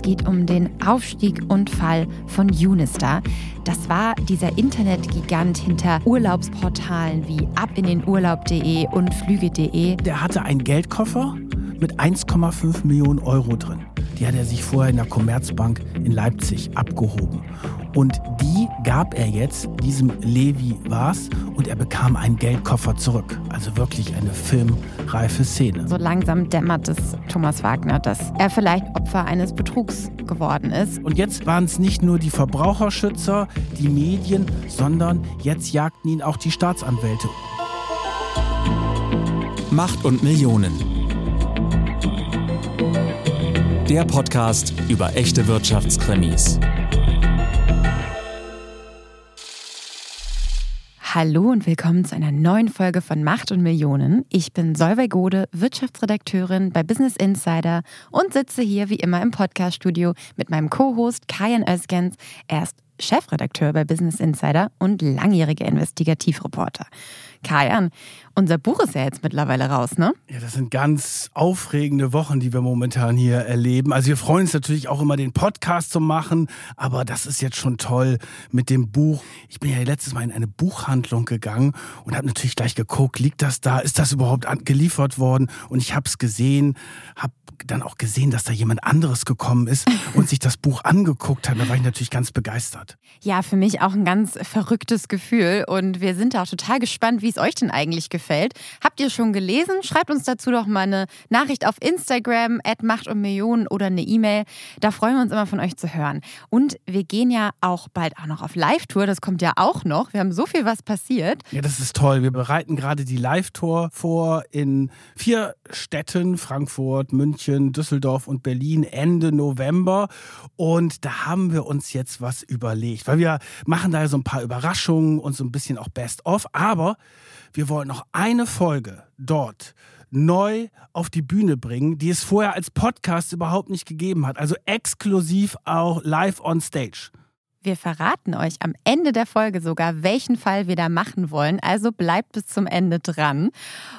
Es geht um den Aufstieg und Fall von Unistar. Das war dieser Internetgigant hinter Urlaubsportalen wie abininurlaub.de und flüge.de. Der hatte einen Geldkoffer mit 1,5 Millionen Euro drin. Die hat er sich vorher in der Commerzbank in Leipzig abgehoben. Und die gab er jetzt diesem Levi was und er bekam einen Geldkoffer zurück. Also wirklich eine filmreife Szene. So langsam dämmert es Thomas Wagner, dass er vielleicht Opfer eines Betrugs geworden ist. Und jetzt waren es nicht nur die Verbraucherschützer, die Medien, sondern jetzt jagten ihn auch die Staatsanwälte. Macht und Millionen. Der Podcast über echte Wirtschaftskrimis. Hallo und willkommen zu einer neuen Folge von Macht und Millionen. Ich bin Solveig Gode, Wirtschaftsredakteurin bei Business Insider und sitze hier wie immer im Podcaststudio mit meinem Co-Host Kajan Özgens. Er ist Chefredakteur bei Business Insider und langjähriger Investigativreporter. Kajan, unser Buch ist ja jetzt mittlerweile raus, ne? Ja, das sind ganz aufregende Wochen, die wir momentan hier erleben. Also wir freuen uns natürlich auch immer, den Podcast zu machen, aber das ist jetzt schon toll mit dem Buch. Ich bin ja letztes Mal in eine Buchhandlung gegangen und habe natürlich gleich geguckt, liegt das da, ist das überhaupt geliefert worden? Und ich habe es gesehen, habe dann auch gesehen, dass da jemand anderes gekommen ist und sich das Buch angeguckt hat. Da war ich natürlich ganz begeistert. Ja, für mich auch ein ganz verrücktes Gefühl und wir sind auch total gespannt, wie es euch denn eigentlich gefällt. Habt ihr schon gelesen? Schreibt uns dazu doch mal eine Nachricht auf Instagram, Macht und Millionen oder eine E-Mail. Da freuen wir uns immer von euch zu hören. Und wir gehen ja auch bald auch noch auf Live-Tour. Das kommt ja auch noch. Wir haben so viel, was passiert. Ja, das ist toll. Wir bereiten gerade die Live-Tour vor in vier Städten: Frankfurt, München, Düsseldorf und Berlin Ende November. Und da haben wir uns jetzt was überlegt, weil wir machen da so ein paar Überraschungen und so ein bisschen auch Best-of. Aber wir wollen noch eine Folge dort neu auf die Bühne bringen, die es vorher als Podcast überhaupt nicht gegeben hat. Also exklusiv auch live on stage. Wir verraten euch am Ende der Folge sogar, welchen Fall wir da machen wollen. Also bleibt bis zum Ende dran.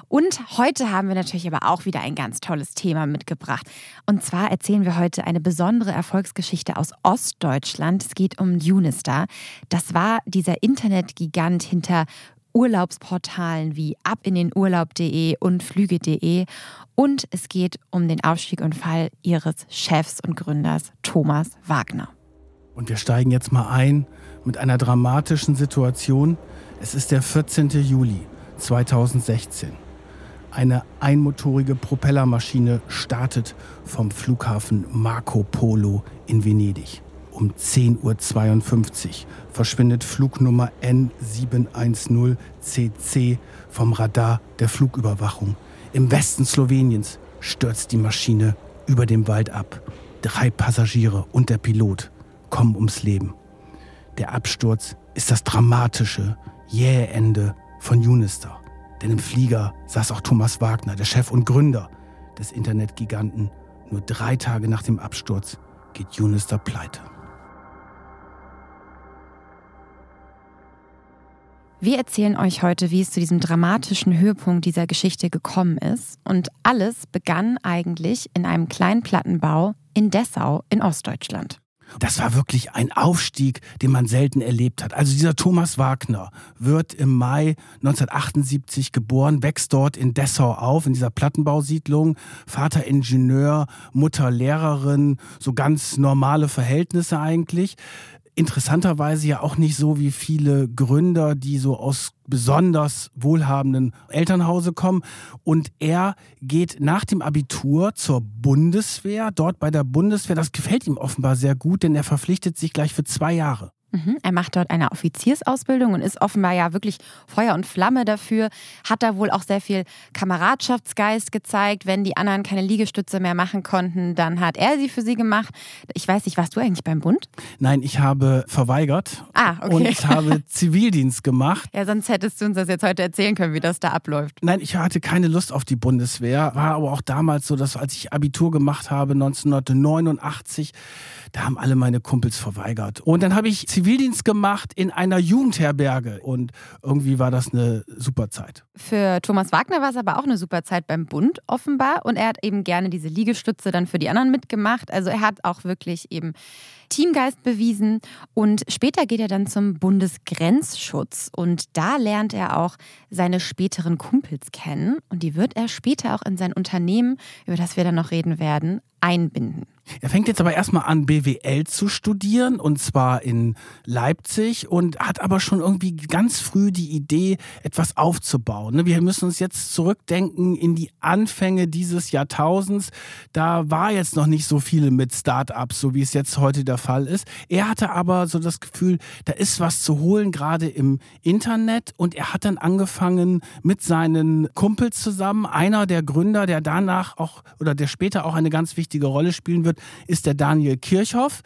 Und heute haben wir natürlich aber auch wieder ein ganz tolles Thema mitgebracht. Und zwar erzählen wir heute eine besondere Erfolgsgeschichte aus Ostdeutschland. Es geht um Unistar. Das war dieser Internetgigant hinter Urlaubsportalen wie abininurlaub.de und flüge.de. Und es geht um den Aufstieg und Fall ihres Chefs und Gründers Thomas Wagner. Und wir steigen jetzt mal ein mit einer dramatischen Situation. Es ist der 14. Juli 2016. Eine einmotorige Propellermaschine startet vom Flughafen Marco Polo in Venedig. Um 10.52 Uhr verschwindet Flugnummer N710CC vom Radar der Flugüberwachung. Im Westen Sloweniens stürzt die Maschine über dem Wald ab. Drei Passagiere und der Pilot kommen ums Leben. Der Absturz ist das dramatische, jähe Ende von Unistar. Denn im Flieger saß auch Thomas Wagner, der Chef und Gründer des Internetgiganten. Nur drei Tage nach dem Absturz geht Unistar pleite. Wir erzählen euch heute, wie es zu diesem dramatischen Höhepunkt dieser Geschichte gekommen ist. Und alles begann eigentlich in einem kleinen Plattenbau in Dessau in Ostdeutschland. Das war wirklich ein Aufstieg, den man selten erlebt hat. Also dieser Thomas Wagner wird im Mai 1978 geboren, wächst dort in Dessau auf, in dieser Plattenbausiedlung. Vater Ingenieur, Mutter Lehrerin, so ganz normale Verhältnisse eigentlich interessanterweise ja auch nicht so wie viele Gründer, die so aus besonders wohlhabenden Elternhause kommen. Und er geht nach dem Abitur zur Bundeswehr, dort bei der Bundeswehr. Das gefällt ihm offenbar sehr gut, denn er verpflichtet sich gleich für zwei Jahre. Mhm. Er macht dort eine Offiziersausbildung und ist offenbar ja wirklich Feuer und Flamme dafür. Hat da wohl auch sehr viel Kameradschaftsgeist gezeigt. Wenn die anderen keine Liegestütze mehr machen konnten, dann hat er sie für sie gemacht. Ich weiß nicht, warst du eigentlich beim Bund? Nein, ich habe verweigert ah, okay. und ich habe Zivildienst gemacht. Ja, sonst hättest du uns das jetzt heute erzählen können, wie das da abläuft. Nein, ich hatte keine Lust auf die Bundeswehr. War aber auch damals so, dass als ich Abitur gemacht habe, 1989, da haben alle meine Kumpels verweigert. Und dann habe ich Zivildienst Zivildienst gemacht in einer Jugendherberge und irgendwie war das eine super Zeit. Für Thomas Wagner war es aber auch eine super Zeit beim Bund offenbar und er hat eben gerne diese Liegestütze dann für die anderen mitgemacht. Also er hat auch wirklich eben Teamgeist bewiesen und später geht er dann zum Bundesgrenzschutz und da lernt er auch seine späteren Kumpels kennen und die wird er später auch in sein Unternehmen, über das wir dann noch reden werden, einbinden. Er fängt jetzt aber erstmal an, BWL zu studieren und zwar in Leipzig und hat aber schon irgendwie ganz früh die Idee, etwas aufzubauen. Ne? Wir müssen uns jetzt zurückdenken in die Anfänge dieses Jahrtausends. Da war jetzt noch nicht so viel mit Startups, so wie es jetzt heute der Fall ist. Er hatte aber so das Gefühl, da ist was zu holen, gerade im Internet und er hat dann angefangen mit seinen Kumpels zusammen. Einer der Gründer, der danach auch oder der später auch eine ganz wichtige Rolle spielen wird, ist der Daniel Kirchhoff.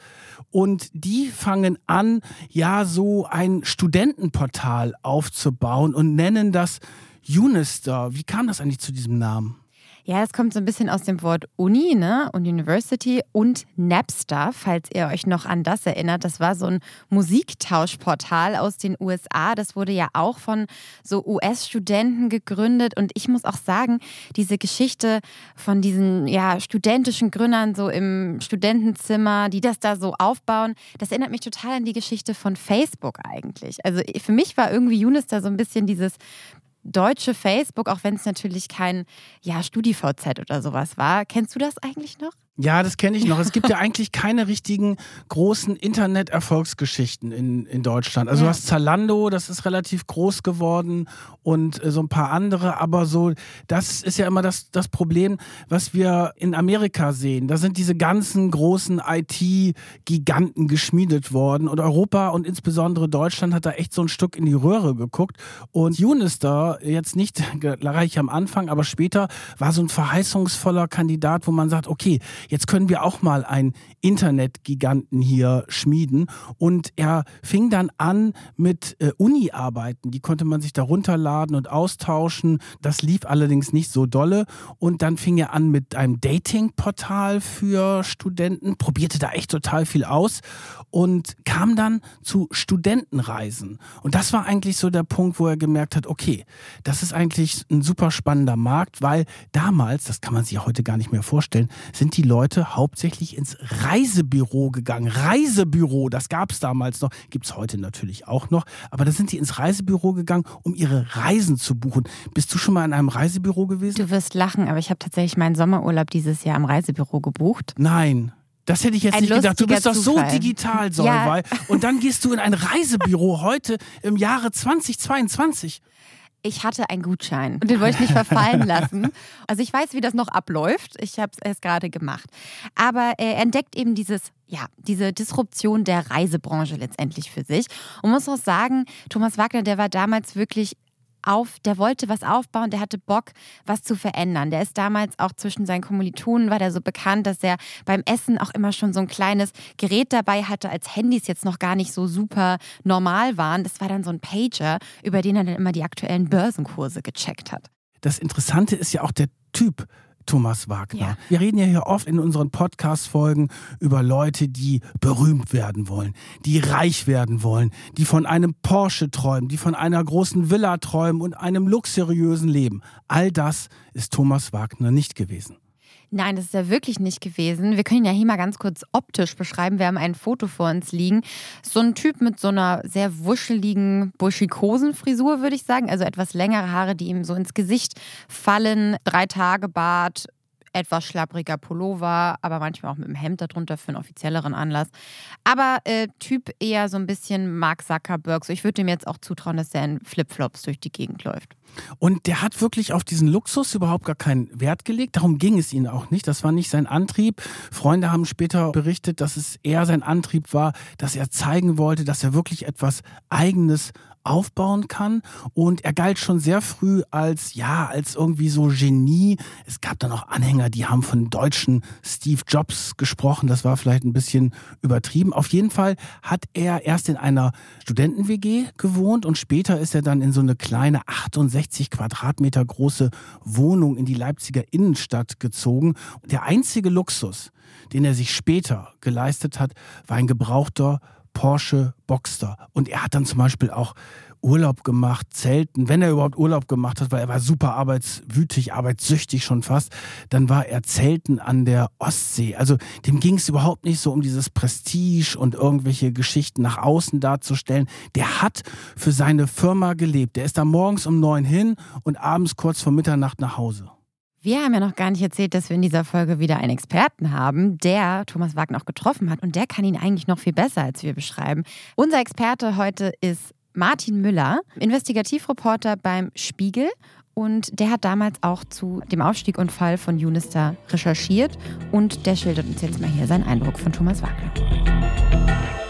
Und die fangen an, ja, so ein Studentenportal aufzubauen und nennen das Unister. Wie kam das eigentlich zu diesem Namen? Ja, es kommt so ein bisschen aus dem Wort Uni ne? und University und Napster, falls ihr euch noch an das erinnert. Das war so ein Musiktauschportal aus den USA. Das wurde ja auch von so US-Studenten gegründet. Und ich muss auch sagen, diese Geschichte von diesen ja, studentischen Gründern so im Studentenzimmer, die das da so aufbauen, das erinnert mich total an die Geschichte von Facebook eigentlich. Also für mich war irgendwie Unis so ein bisschen dieses deutsche Facebook, auch wenn es natürlich kein ja, StudiVZ oder sowas war. Kennst du das eigentlich noch? Ja, das kenne ich noch. Es gibt ja eigentlich keine richtigen großen Internet-Erfolgsgeschichten in, in Deutschland. Also ja. du hast Zalando, das ist relativ groß geworden und äh, so ein paar andere, aber so, das ist ja immer das, das Problem, was wir in Amerika sehen. Da sind diese ganzen großen IT-Giganten geschmiedet worden und Europa und insbesondere Deutschland hat da echt so ein Stück in die Röhre geguckt und Unister, jetzt nicht gleich am Anfang, aber später, war so ein verheißungsvoller Kandidat, wo man sagt, okay, jetzt können wir auch mal einen Internetgiganten hier schmieden. Und er fing dann an mit äh, Uni-Arbeiten. Die konnte man sich da runterladen und austauschen. Das lief allerdings nicht so dolle. Und dann fing er an mit einem Dating-Portal für Studenten, probierte da echt total viel aus und kam dann zu Studentenreisen. Und das war eigentlich so der Punkt, wo er gemerkt hat, okay, das ist eigentlich ein super spannender Markt, weil damals, das kann man sich heute gar nicht mehr vorstellen, sind die Leute hauptsächlich ins Reisebüro gegangen. Reisebüro, das gab es damals noch, gibt es heute natürlich auch noch, aber da sind sie ins Reisebüro gegangen, um ihre Reisen zu buchen. Bist du schon mal in einem Reisebüro gewesen? Du wirst lachen, aber ich habe tatsächlich meinen Sommerurlaub dieses Jahr im Reisebüro gebucht. Nein. Das hätte ich jetzt ein nicht gedacht. Du bist doch Zufall. so digital, Solvay. Ja. Und dann gehst du in ein Reisebüro heute im Jahre 2022 ich hatte einen Gutschein und den wollte ich nicht verfallen lassen. Also ich weiß, wie das noch abläuft. Ich habe es gerade gemacht. Aber er entdeckt eben dieses, ja, diese Disruption der Reisebranche letztendlich für sich und muss auch sagen, Thomas Wagner, der war damals wirklich auf, der wollte was aufbauen, der hatte Bock, was zu verändern. Der ist damals auch zwischen seinen Kommilitonen, war der so bekannt, dass er beim Essen auch immer schon so ein kleines Gerät dabei hatte, als Handys jetzt noch gar nicht so super normal waren. Das war dann so ein Pager, über den er dann immer die aktuellen Börsenkurse gecheckt hat. Das Interessante ist ja auch der Typ Thomas Wagner. Ja. Wir reden ja hier oft in unseren Podcast-Folgen über Leute, die berühmt werden wollen, die reich werden wollen, die von einem Porsche träumen, die von einer großen Villa träumen und einem luxuriösen Leben. All das ist Thomas Wagner nicht gewesen. Nein, das ist ja wirklich nicht gewesen. Wir können ihn ja hier mal ganz kurz optisch beschreiben. Wir haben ein Foto vor uns liegen. So ein Typ mit so einer sehr wuscheligen, buschikosen Frisur, würde ich sagen. Also etwas längere Haare, die ihm so ins Gesicht fallen. Drei Tage Bart, etwas schlappriger Pullover, aber manchmal auch mit einem Hemd darunter für einen offizielleren Anlass. Aber äh, Typ eher so ein bisschen Mark Zuckerberg. So, ich würde ihm jetzt auch zutrauen, dass er in Flipflops durch die Gegend läuft. Und der hat wirklich auf diesen Luxus überhaupt gar keinen Wert gelegt. Darum ging es ihm auch nicht. Das war nicht sein Antrieb. Freunde haben später berichtet, dass es eher sein Antrieb war, dass er zeigen wollte, dass er wirklich etwas Eigenes aufbauen kann. Und er galt schon sehr früh als, ja, als irgendwie so Genie. Es gab da noch Anhänger, die haben von deutschen Steve Jobs gesprochen. Das war vielleicht ein bisschen übertrieben. Auf jeden Fall hat er erst in einer Studenten-WG gewohnt und später ist er dann in so eine kleine 68 Quadratmeter große Wohnung in die Leipziger Innenstadt gezogen. Der einzige Luxus, den er sich später geleistet hat, war ein gebrauchter Porsche Boxster. Und er hat dann zum Beispiel auch Urlaub gemacht, Zelten, wenn er überhaupt Urlaub gemacht hat, weil er war super arbeitswütig, arbeitssüchtig schon fast, dann war er Zelten an der Ostsee. Also dem ging es überhaupt nicht so um dieses Prestige und irgendwelche Geschichten nach außen darzustellen. Der hat für seine Firma gelebt. Der ist da morgens um neun hin und abends kurz vor Mitternacht nach Hause. Wir haben ja noch gar nicht erzählt, dass wir in dieser Folge wieder einen Experten haben, der Thomas Wagner auch getroffen hat. Und der kann ihn eigentlich noch viel besser, als wir beschreiben. Unser Experte heute ist Martin Müller, Investigativreporter beim Spiegel. Und der hat damals auch zu dem Aufstieg und Fall von Unister recherchiert. Und der schildert uns jetzt mal hier seinen Eindruck von Thomas Wagner.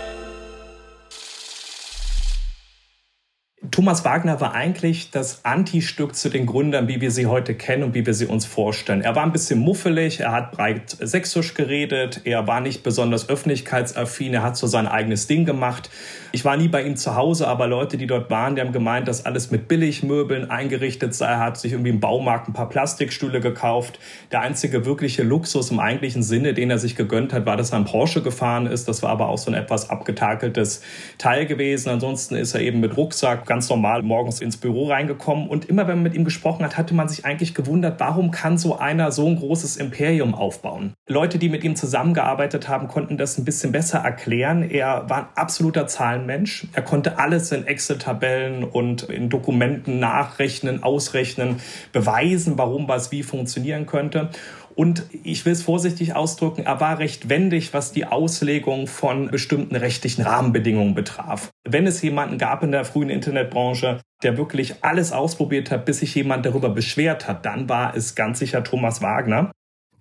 Thomas Wagner war eigentlich das Antistück zu den Gründern, wie wir sie heute kennen und wie wir sie uns vorstellen. Er war ein bisschen muffelig, er hat breit sächsisch geredet, er war nicht besonders öffentlichkeitsaffin, er hat so sein eigenes Ding gemacht. Ich war nie bei ihm zu Hause, aber Leute, die dort waren, die haben gemeint, dass alles mit Billigmöbeln eingerichtet sei. Er hat sich irgendwie im Baumarkt ein paar Plastikstühle gekauft. Der einzige wirkliche Luxus im eigentlichen Sinne, den er sich gegönnt hat, war, dass er ein Porsche gefahren ist. Das war aber auch so ein etwas abgetakeltes Teil gewesen. Ansonsten ist er eben mit Rucksack ganz normal morgens ins Büro reingekommen. Und immer wenn man mit ihm gesprochen hat, hatte man sich eigentlich gewundert, warum kann so einer so ein großes Imperium aufbauen? Leute, die mit ihm zusammengearbeitet haben, konnten das ein bisschen besser erklären. Er war ein absoluter Zahlenmensch. Er konnte alles in Excel-Tabellen und in Dokumenten nachrechnen, ausrechnen, beweisen, warum was wie funktionieren könnte. Und ich will es vorsichtig ausdrücken, er war recht wendig, was die Auslegung von bestimmten rechtlichen Rahmenbedingungen betraf. Wenn es jemanden gab in der frühen Internetbranche, der wirklich alles ausprobiert hat, bis sich jemand darüber beschwert hat, dann war es ganz sicher Thomas Wagner.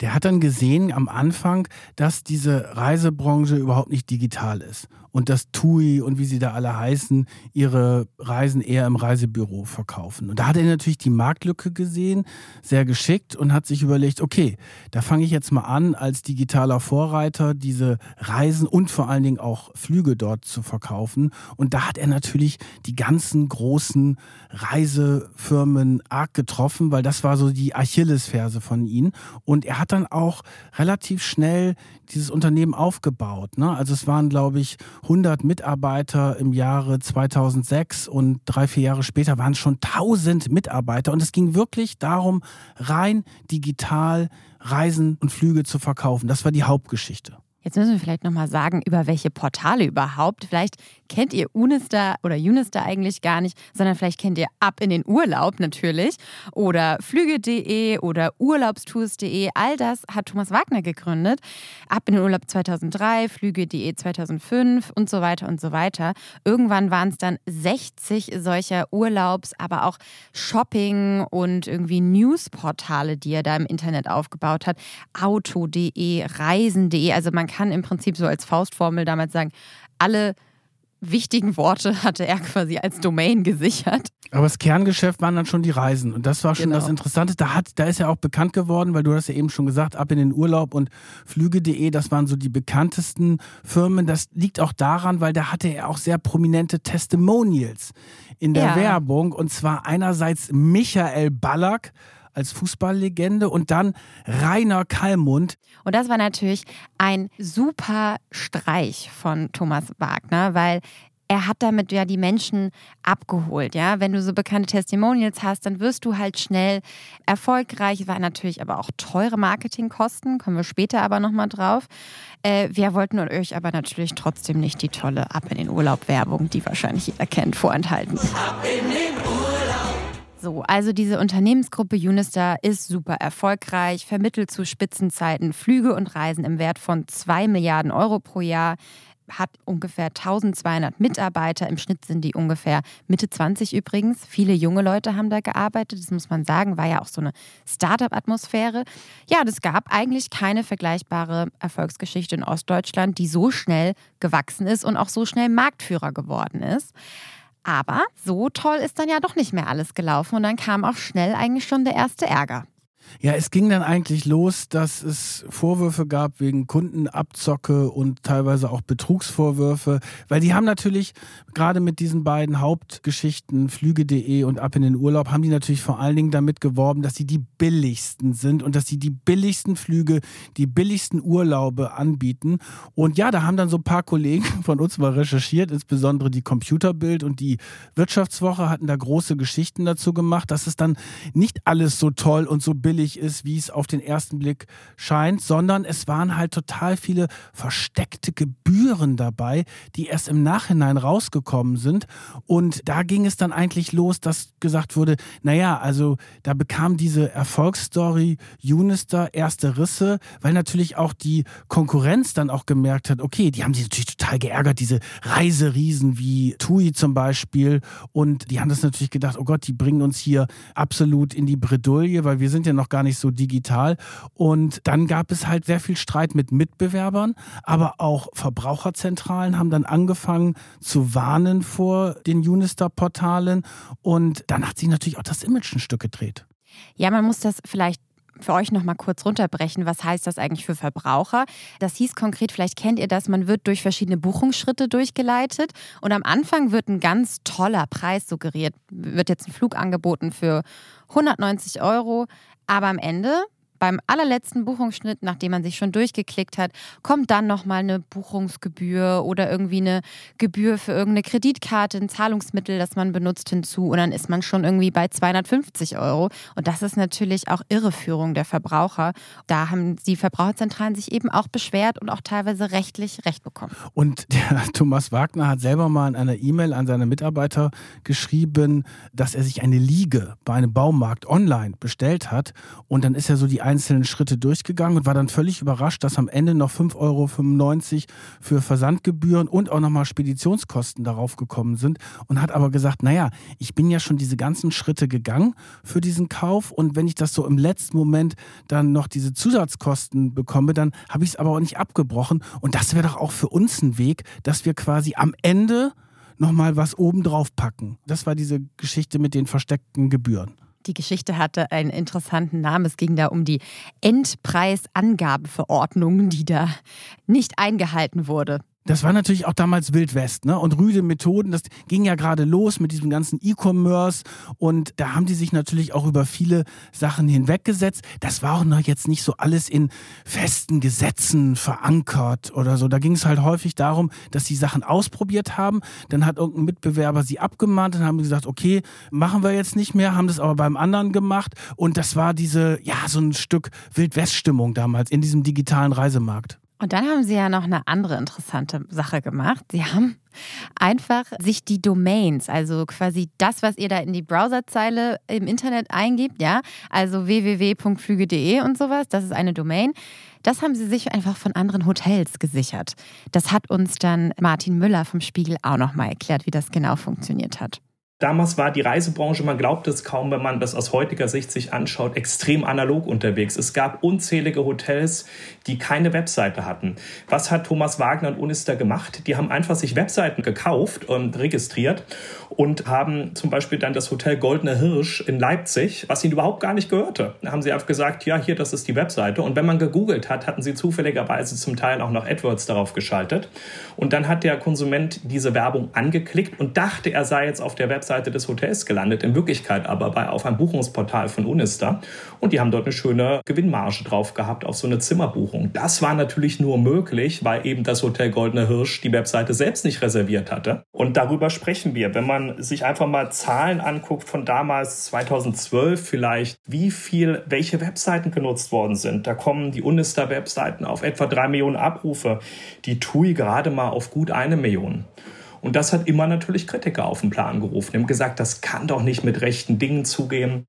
Der hat dann gesehen am Anfang, dass diese Reisebranche überhaupt nicht digital ist und dass TUI und wie sie da alle heißen, ihre Reisen eher im Reisebüro verkaufen. Und da hat er natürlich die Marktlücke gesehen, sehr geschickt und hat sich überlegt, okay, da fange ich jetzt mal an, als digitaler Vorreiter diese Reisen und vor allen Dingen auch Flüge dort zu verkaufen. Und da hat er natürlich die ganzen großen Reisefirmen arg getroffen, weil das war so die Achillesferse von ihnen. Und er hat dann auch relativ schnell dieses Unternehmen aufgebaut. Ne? Also es waren, glaube ich, 100 Mitarbeiter im Jahre 2006 und drei, vier Jahre später waren es schon 1000 Mitarbeiter. Und es ging wirklich darum, rein digital Reisen und Flüge zu verkaufen. Das war die Hauptgeschichte. Jetzt müssen wir vielleicht nochmal sagen, über welche Portale überhaupt. Vielleicht kennt ihr Unister oder Unister eigentlich gar nicht, sondern vielleicht kennt ihr Ab in den Urlaub natürlich oder Flüge.de oder Urlaubstours.de. All das hat Thomas Wagner gegründet. Ab in den Urlaub 2003, Flüge.de 2005 und so weiter und so weiter. Irgendwann waren es dann 60 solcher Urlaubs, aber auch Shopping und irgendwie Newsportale, die er da im Internet aufgebaut hat. Auto.de, Reisen.de. Also man kann im Prinzip so als Faustformel damals sagen, alle wichtigen Worte hatte er quasi als Domain gesichert. Aber das Kerngeschäft waren dann schon die Reisen. Und das war schon genau. das Interessante. Da, hat, da ist er auch bekannt geworden, weil du hast ja eben schon gesagt, ab in den Urlaub und Flüge.de, das waren so die bekanntesten Firmen. Das liegt auch daran, weil da hatte er auch sehr prominente Testimonials in der ja. Werbung. Und zwar einerseits Michael Ballack, als Fußballlegende und dann Rainer Kallmund. Und das war natürlich ein super Streich von Thomas Wagner, weil er hat damit ja die Menschen abgeholt, ja. Wenn du so bekannte Testimonials hast, dann wirst du halt schnell erfolgreich. War natürlich aber auch teure Marketingkosten, kommen wir später aber nochmal drauf. Äh, wir wollten euch aber natürlich trotzdem nicht die tolle Ab in den Urlaub Werbung, die wahrscheinlich jeder kennt, vorenthalten. Ab in den Urlaub. So, also diese Unternehmensgruppe Unister ist super erfolgreich, vermittelt zu Spitzenzeiten Flüge und Reisen im Wert von 2 Milliarden Euro pro Jahr hat ungefähr 1200 Mitarbeiter. Im Schnitt sind die ungefähr Mitte 20 übrigens. Viele junge Leute haben da gearbeitet. Das muss man sagen, war ja auch so eine Startup-Atmosphäre. Ja, das gab eigentlich keine vergleichbare Erfolgsgeschichte in Ostdeutschland, die so schnell gewachsen ist und auch so schnell Marktführer geworden ist. Aber so toll ist dann ja doch nicht mehr alles gelaufen und dann kam auch schnell eigentlich schon der erste Ärger. Ja, es ging dann eigentlich los, dass es Vorwürfe gab wegen Kundenabzocke und teilweise auch Betrugsvorwürfe, weil die haben natürlich gerade mit diesen beiden Hauptgeschichten Flüge.de und Ab in den Urlaub haben die natürlich vor allen Dingen damit geworben, dass sie die billigsten sind und dass sie die billigsten Flüge, die billigsten Urlaube anbieten. Und ja, da haben dann so ein paar Kollegen von uns mal recherchiert, insbesondere die Computerbild und die Wirtschaftswoche hatten da große Geschichten dazu gemacht, dass es dann nicht alles so toll und so billig ist, wie es auf den ersten Blick scheint, sondern es waren halt total viele versteckte Gebühren dabei, die erst im Nachhinein rausgekommen sind. Und da ging es dann eigentlich los, dass gesagt wurde, naja, also da bekam diese Erfolgsstory Unister erste Risse, weil natürlich auch die Konkurrenz dann auch gemerkt hat, okay, die haben sich natürlich total geärgert, diese Reiseriesen wie TUI zum Beispiel. Und die haben das natürlich gedacht, oh Gott, die bringen uns hier absolut in die Bredouille, weil wir sind ja noch gar nicht so digital. Und dann gab es halt sehr viel Streit mit Mitbewerbern, aber auch Verbraucherzentralen haben dann angefangen zu warnen vor den Unister-Portalen. Und dann hat sich natürlich auch das Image ein Stück gedreht. Ja, man muss das vielleicht für euch noch mal kurz runterbrechen. Was heißt das eigentlich für Verbraucher? Das hieß konkret, vielleicht kennt ihr das, man wird durch verschiedene Buchungsschritte durchgeleitet und am Anfang wird ein ganz toller Preis suggeriert. Wird jetzt ein Flug angeboten für 190 Euro, aber am Ende beim allerletzten Buchungsschnitt, nachdem man sich schon durchgeklickt hat, kommt dann nochmal eine Buchungsgebühr oder irgendwie eine Gebühr für irgendeine Kreditkarte, ein Zahlungsmittel, das man benutzt hinzu und dann ist man schon irgendwie bei 250 Euro. Und das ist natürlich auch Irreführung der Verbraucher. Da haben die Verbraucherzentralen sich eben auch beschwert und auch teilweise rechtlich Recht bekommen. Und der Thomas Wagner hat selber mal in einer E-Mail an seine Mitarbeiter geschrieben, dass er sich eine Liege bei einem Baumarkt online bestellt hat und dann ist er so die einzelnen Schritte durchgegangen und war dann völlig überrascht, dass am Ende noch 5,95 Euro für Versandgebühren und auch nochmal Speditionskosten darauf gekommen sind und hat aber gesagt, naja, ich bin ja schon diese ganzen Schritte gegangen für diesen Kauf und wenn ich das so im letzten Moment dann noch diese Zusatzkosten bekomme, dann habe ich es aber auch nicht abgebrochen und das wäre doch auch für uns ein Weg, dass wir quasi am Ende nochmal was obendrauf packen. Das war diese Geschichte mit den versteckten Gebühren. Die Geschichte hatte einen interessanten Namen. Es ging da um die Endpreisangabeverordnung, die da nicht eingehalten wurde. Das war natürlich auch damals Wild West, ne? Und rüde Methoden, das ging ja gerade los mit diesem ganzen E-Commerce und da haben die sich natürlich auch über viele Sachen hinweggesetzt. Das war auch noch jetzt nicht so alles in festen Gesetzen verankert oder so. Da ging es halt häufig darum, dass sie Sachen ausprobiert haben. Dann hat irgendein Mitbewerber sie abgemahnt und haben gesagt, okay, machen wir jetzt nicht mehr, haben das aber beim anderen gemacht und das war diese, ja, so ein Stück Wild West-Stimmung damals in diesem digitalen Reisemarkt. Und dann haben sie ja noch eine andere interessante Sache gemacht. Sie haben einfach sich die Domains, also quasi das, was ihr da in die Browserzeile im Internet eingibt, ja, also www.flüge.de und sowas, das ist eine Domain. Das haben sie sich einfach von anderen Hotels gesichert. Das hat uns dann Martin Müller vom Spiegel auch nochmal erklärt, wie das genau funktioniert hat. Damals war die Reisebranche, man glaubt es kaum, wenn man das aus heutiger Sicht sich anschaut, extrem analog unterwegs. Es gab unzählige Hotels, die keine Webseite hatten. Was hat Thomas Wagner und Unister gemacht? Die haben einfach sich Webseiten gekauft und registriert und haben zum Beispiel dann das Hotel Goldene Hirsch in Leipzig, was ihnen überhaupt gar nicht gehörte. Da haben sie einfach gesagt, ja, hier, das ist die Webseite. Und wenn man gegoogelt hat, hatten sie zufälligerweise zum Teil auch noch AdWords darauf geschaltet. Und dann hat der Konsument diese Werbung angeklickt und dachte, er sei jetzt auf der Webseite des Hotels gelandet, in Wirklichkeit aber bei, auf einem Buchungsportal von Unister. Und die haben dort eine schöne Gewinnmarge drauf gehabt auf so eine Zimmerbuchung. Das war natürlich nur möglich, weil eben das Hotel Goldene Hirsch die Webseite selbst nicht reserviert hatte. Und darüber sprechen wir. Wenn man sich einfach mal Zahlen anguckt von damals 2012 vielleicht, wie viel, welche Webseiten genutzt worden sind, da kommen die Unister-Webseiten auf etwa drei Millionen Abrufe, die TUI gerade mal auf gut eine Million. Und das hat immer natürlich Kritiker auf den Plan gerufen. Die haben gesagt, das kann doch nicht mit rechten Dingen zugehen.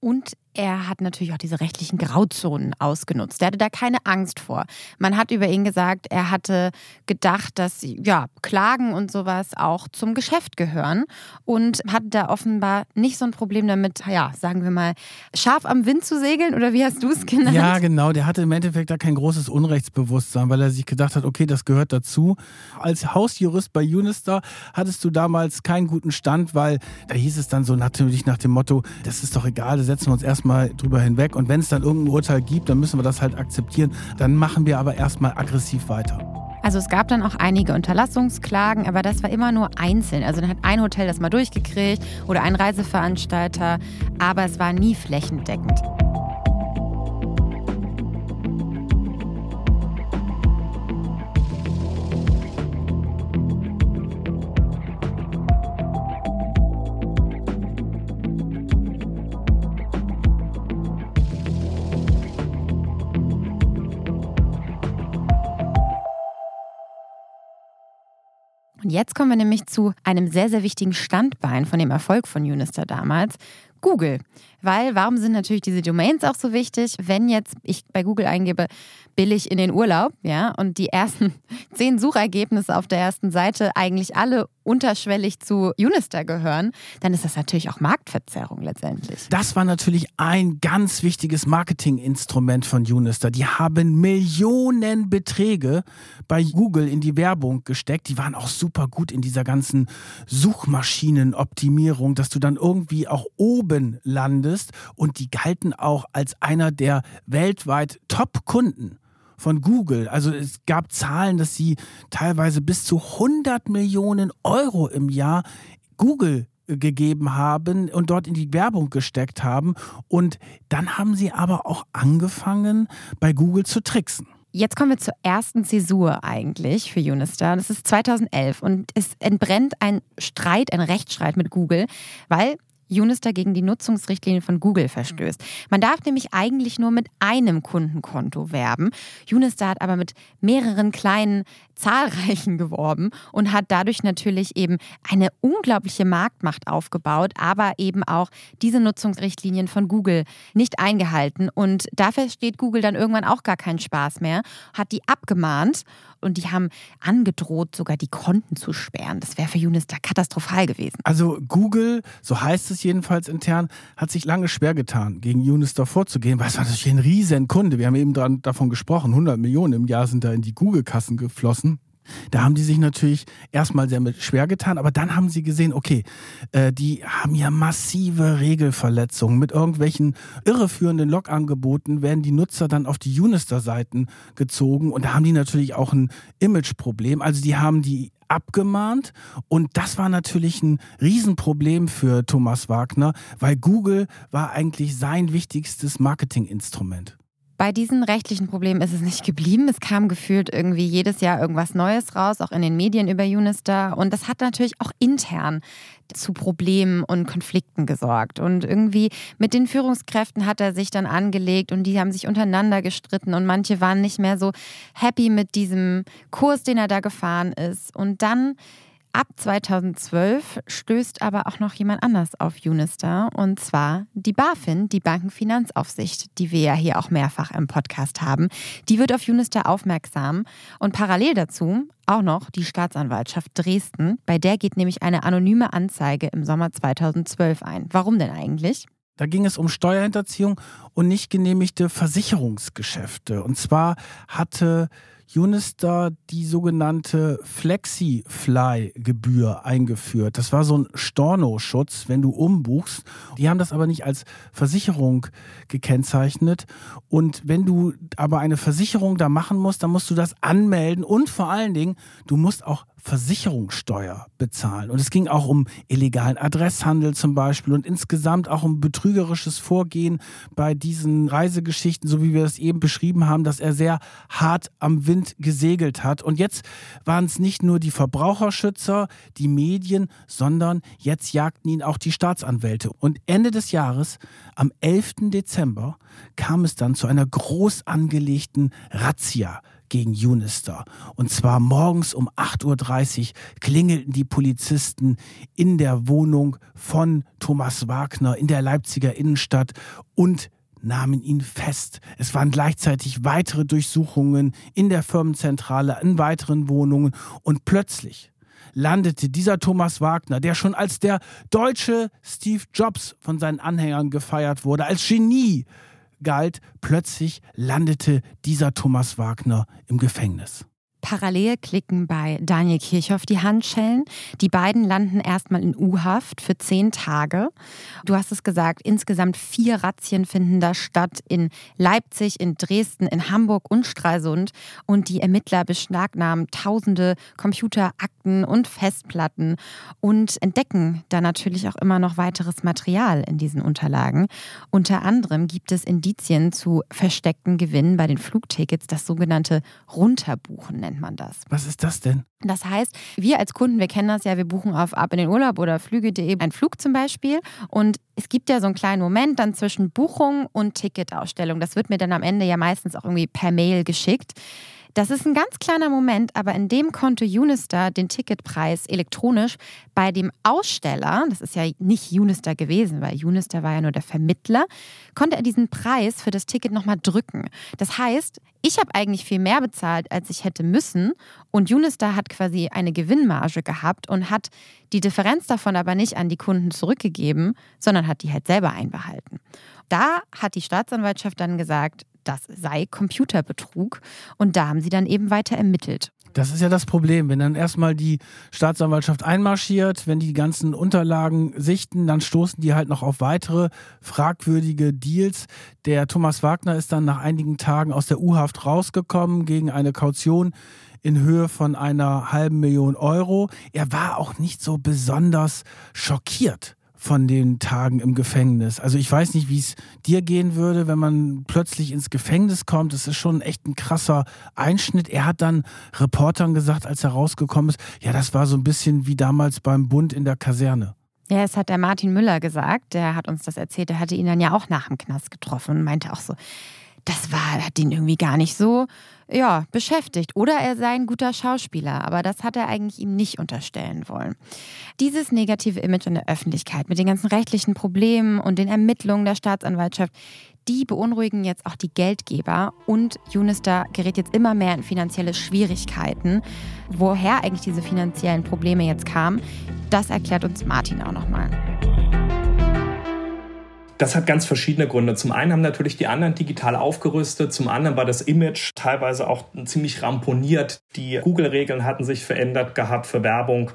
Und er hat natürlich auch diese rechtlichen Grauzonen ausgenutzt. Er hatte da keine Angst vor. Man hat über ihn gesagt, er hatte gedacht, dass ja, Klagen und sowas auch zum Geschäft gehören und hatte da offenbar nicht so ein Problem damit, ja, sagen wir mal, scharf am Wind zu segeln oder wie hast du es genannt? Ja, genau. Der hatte im Endeffekt da kein großes Unrechtsbewusstsein, weil er sich gedacht hat, okay, das gehört dazu. Als Hausjurist bei Unister hattest du damals keinen guten Stand, weil da hieß es dann so natürlich nach dem Motto, das ist doch egal, da setzen wir uns erst erstmal drüber hinweg. Und wenn es dann irgendein Urteil gibt, dann müssen wir das halt akzeptieren. Dann machen wir aber erstmal aggressiv weiter. Also es gab dann auch einige Unterlassungsklagen, aber das war immer nur einzeln. Also dann hat ein Hotel das mal durchgekriegt oder ein Reiseveranstalter, aber es war nie flächendeckend. Jetzt kommen wir nämlich zu einem sehr, sehr wichtigen Standbein von dem Erfolg von Unister damals. Google. Weil, warum sind natürlich diese Domains auch so wichtig? Wenn jetzt ich bei Google eingebe, billig in den Urlaub, ja, und die ersten zehn Suchergebnisse auf der ersten Seite eigentlich alle unterschwellig zu Unister gehören, dann ist das natürlich auch Marktverzerrung letztendlich. Das war natürlich ein ganz wichtiges Marketinginstrument von Unister. Die haben Millionen Beträge bei Google in die Werbung gesteckt. Die waren auch super gut in dieser ganzen Suchmaschinenoptimierung, dass du dann irgendwie auch oben landest und die galten auch als einer der weltweit Top-Kunden von Google. Also es gab Zahlen, dass sie teilweise bis zu 100 Millionen Euro im Jahr Google gegeben haben und dort in die Werbung gesteckt haben. Und dann haben sie aber auch angefangen, bei Google zu tricksen. Jetzt kommen wir zur ersten Zäsur eigentlich für Unistar. Das ist 2011 und es entbrennt ein Streit, ein Rechtsstreit mit Google, weil Unister gegen die Nutzungsrichtlinien von Google verstößt. Man darf nämlich eigentlich nur mit einem Kundenkonto werben. Unister hat aber mit mehreren kleinen, zahlreichen geworben und hat dadurch natürlich eben eine unglaubliche Marktmacht aufgebaut, aber eben auch diese Nutzungsrichtlinien von Google nicht eingehalten. Und dafür steht Google dann irgendwann auch gar keinen Spaß mehr, hat die abgemahnt und die haben angedroht, sogar die Konten zu sperren. Das wäre für Unister katastrophal gewesen. Also Google, so heißt es jedenfalls intern, hat sich lange schwer getan, gegen Unister vorzugehen, weil es war natürlich ein riesen Kunde. Wir haben eben dran, davon gesprochen, 100 Millionen im Jahr sind da in die Google-Kassen geflossen. Da haben die sich natürlich erstmal sehr mit schwer getan, aber dann haben sie gesehen, okay, äh, die haben ja massive Regelverletzungen. Mit irgendwelchen irreführenden Log-Angeboten werden die Nutzer dann auf die Unister-Seiten gezogen und da haben die natürlich auch ein Image-Problem. Also die haben die abgemahnt und das war natürlich ein Riesenproblem für Thomas Wagner, weil Google war eigentlich sein wichtigstes Marketinginstrument. Bei diesen rechtlichen Problemen ist es nicht geblieben. Es kam gefühlt irgendwie jedes Jahr irgendwas Neues raus, auch in den Medien über Unister. Und das hat natürlich auch intern zu Problemen und Konflikten gesorgt. Und irgendwie mit den Führungskräften hat er sich dann angelegt und die haben sich untereinander gestritten und manche waren nicht mehr so happy mit diesem Kurs, den er da gefahren ist. Und dann Ab 2012 stößt aber auch noch jemand anders auf Unister und zwar die BaFin, die Bankenfinanzaufsicht, die wir ja hier auch mehrfach im Podcast haben. Die wird auf Unister aufmerksam und parallel dazu auch noch die Staatsanwaltschaft Dresden. Bei der geht nämlich eine anonyme Anzeige im Sommer 2012 ein. Warum denn eigentlich? Da ging es um Steuerhinterziehung und nicht genehmigte Versicherungsgeschäfte. Und zwar hatte Unister die sogenannte Flexi-Fly-Gebühr eingeführt. Das war so ein Storno-Schutz, wenn du umbuchst. Die haben das aber nicht als Versicherung gekennzeichnet. Und wenn du aber eine Versicherung da machen musst, dann musst du das anmelden und vor allen Dingen, du musst auch Versicherungssteuer bezahlen. Und es ging auch um illegalen Adresshandel zum Beispiel und insgesamt auch um betrügerisches Vorgehen bei diesen Reisegeschichten, so wie wir das eben beschrieben haben, dass er sehr hart am Wind gesegelt hat. Und jetzt waren es nicht nur die Verbraucherschützer, die Medien, sondern jetzt jagten ihn auch die Staatsanwälte. Und Ende des Jahres, am 11. Dezember, kam es dann zu einer groß angelegten Razzia gegen Unister. Und zwar morgens um 8.30 Uhr klingelten die Polizisten in der Wohnung von Thomas Wagner in der Leipziger Innenstadt und nahmen ihn fest. Es waren gleichzeitig weitere Durchsuchungen in der Firmenzentrale, in weiteren Wohnungen und plötzlich landete dieser Thomas Wagner, der schon als der deutsche Steve Jobs von seinen Anhängern gefeiert wurde, als Genie galt, plötzlich landete dieser Thomas Wagner im Gefängnis. Parallel klicken bei Daniel Kirchhoff die Handschellen. Die beiden landen erstmal in U-Haft für zehn Tage. Du hast es gesagt, insgesamt vier Razzien finden da statt in Leipzig, in Dresden, in Hamburg und Stralsund. Und die Ermittler beschlagnahmen tausende Computerakten und Festplatten und entdecken da natürlich auch immer noch weiteres Material in diesen Unterlagen. Unter anderem gibt es Indizien zu versteckten Gewinnen bei den Flugtickets, das sogenannte Runterbuchen nennt man das. Was ist das denn? Das heißt, wir als Kunden, wir kennen das ja, wir buchen auf ab in den Urlaub oder flüge.de einen Flug zum Beispiel. Und es gibt ja so einen kleinen Moment dann zwischen Buchung und Ticketausstellung. Das wird mir dann am Ende ja meistens auch irgendwie per Mail geschickt. Das ist ein ganz kleiner Moment, aber in dem konnte Unister den Ticketpreis elektronisch bei dem Aussteller, das ist ja nicht Unister gewesen, weil Unister war ja nur der Vermittler, konnte er diesen Preis für das Ticket nochmal drücken. Das heißt, ich habe eigentlich viel mehr bezahlt, als ich hätte müssen und Unister hat quasi eine Gewinnmarge gehabt und hat die Differenz davon aber nicht an die Kunden zurückgegeben, sondern hat die halt selber einbehalten. Da hat die Staatsanwaltschaft dann gesagt, das sei Computerbetrug. Und da haben sie dann eben weiter ermittelt. Das ist ja das Problem. Wenn dann erstmal die Staatsanwaltschaft einmarschiert, wenn die ganzen Unterlagen sichten, dann stoßen die halt noch auf weitere fragwürdige Deals. Der Thomas Wagner ist dann nach einigen Tagen aus der U-Haft rausgekommen gegen eine Kaution in Höhe von einer halben Million Euro. Er war auch nicht so besonders schockiert von den Tagen im Gefängnis. Also ich weiß nicht, wie es dir gehen würde, wenn man plötzlich ins Gefängnis kommt. Das ist schon echt ein krasser Einschnitt. Er hat dann Reportern gesagt, als er rausgekommen ist, ja, das war so ein bisschen wie damals beim Bund in der Kaserne. Ja, es hat der Martin Müller gesagt, der hat uns das erzählt, der hatte ihn dann ja auch nach dem Knast getroffen und meinte auch so, das war, hat ihn irgendwie gar nicht so ja, beschäftigt. Oder er sei ein guter Schauspieler, aber das hat er eigentlich ihm nicht unterstellen wollen. Dieses negative Image in der Öffentlichkeit mit den ganzen rechtlichen Problemen und den Ermittlungen der Staatsanwaltschaft, die beunruhigen jetzt auch die Geldgeber und Unister gerät jetzt immer mehr in finanzielle Schwierigkeiten. Woher eigentlich diese finanziellen Probleme jetzt kamen, das erklärt uns Martin auch nochmal. Das hat ganz verschiedene Gründe. Zum einen haben natürlich die anderen digital aufgerüstet, zum anderen war das Image teilweise auch ziemlich ramponiert. Die Google-Regeln hatten sich verändert gehabt für Werbung.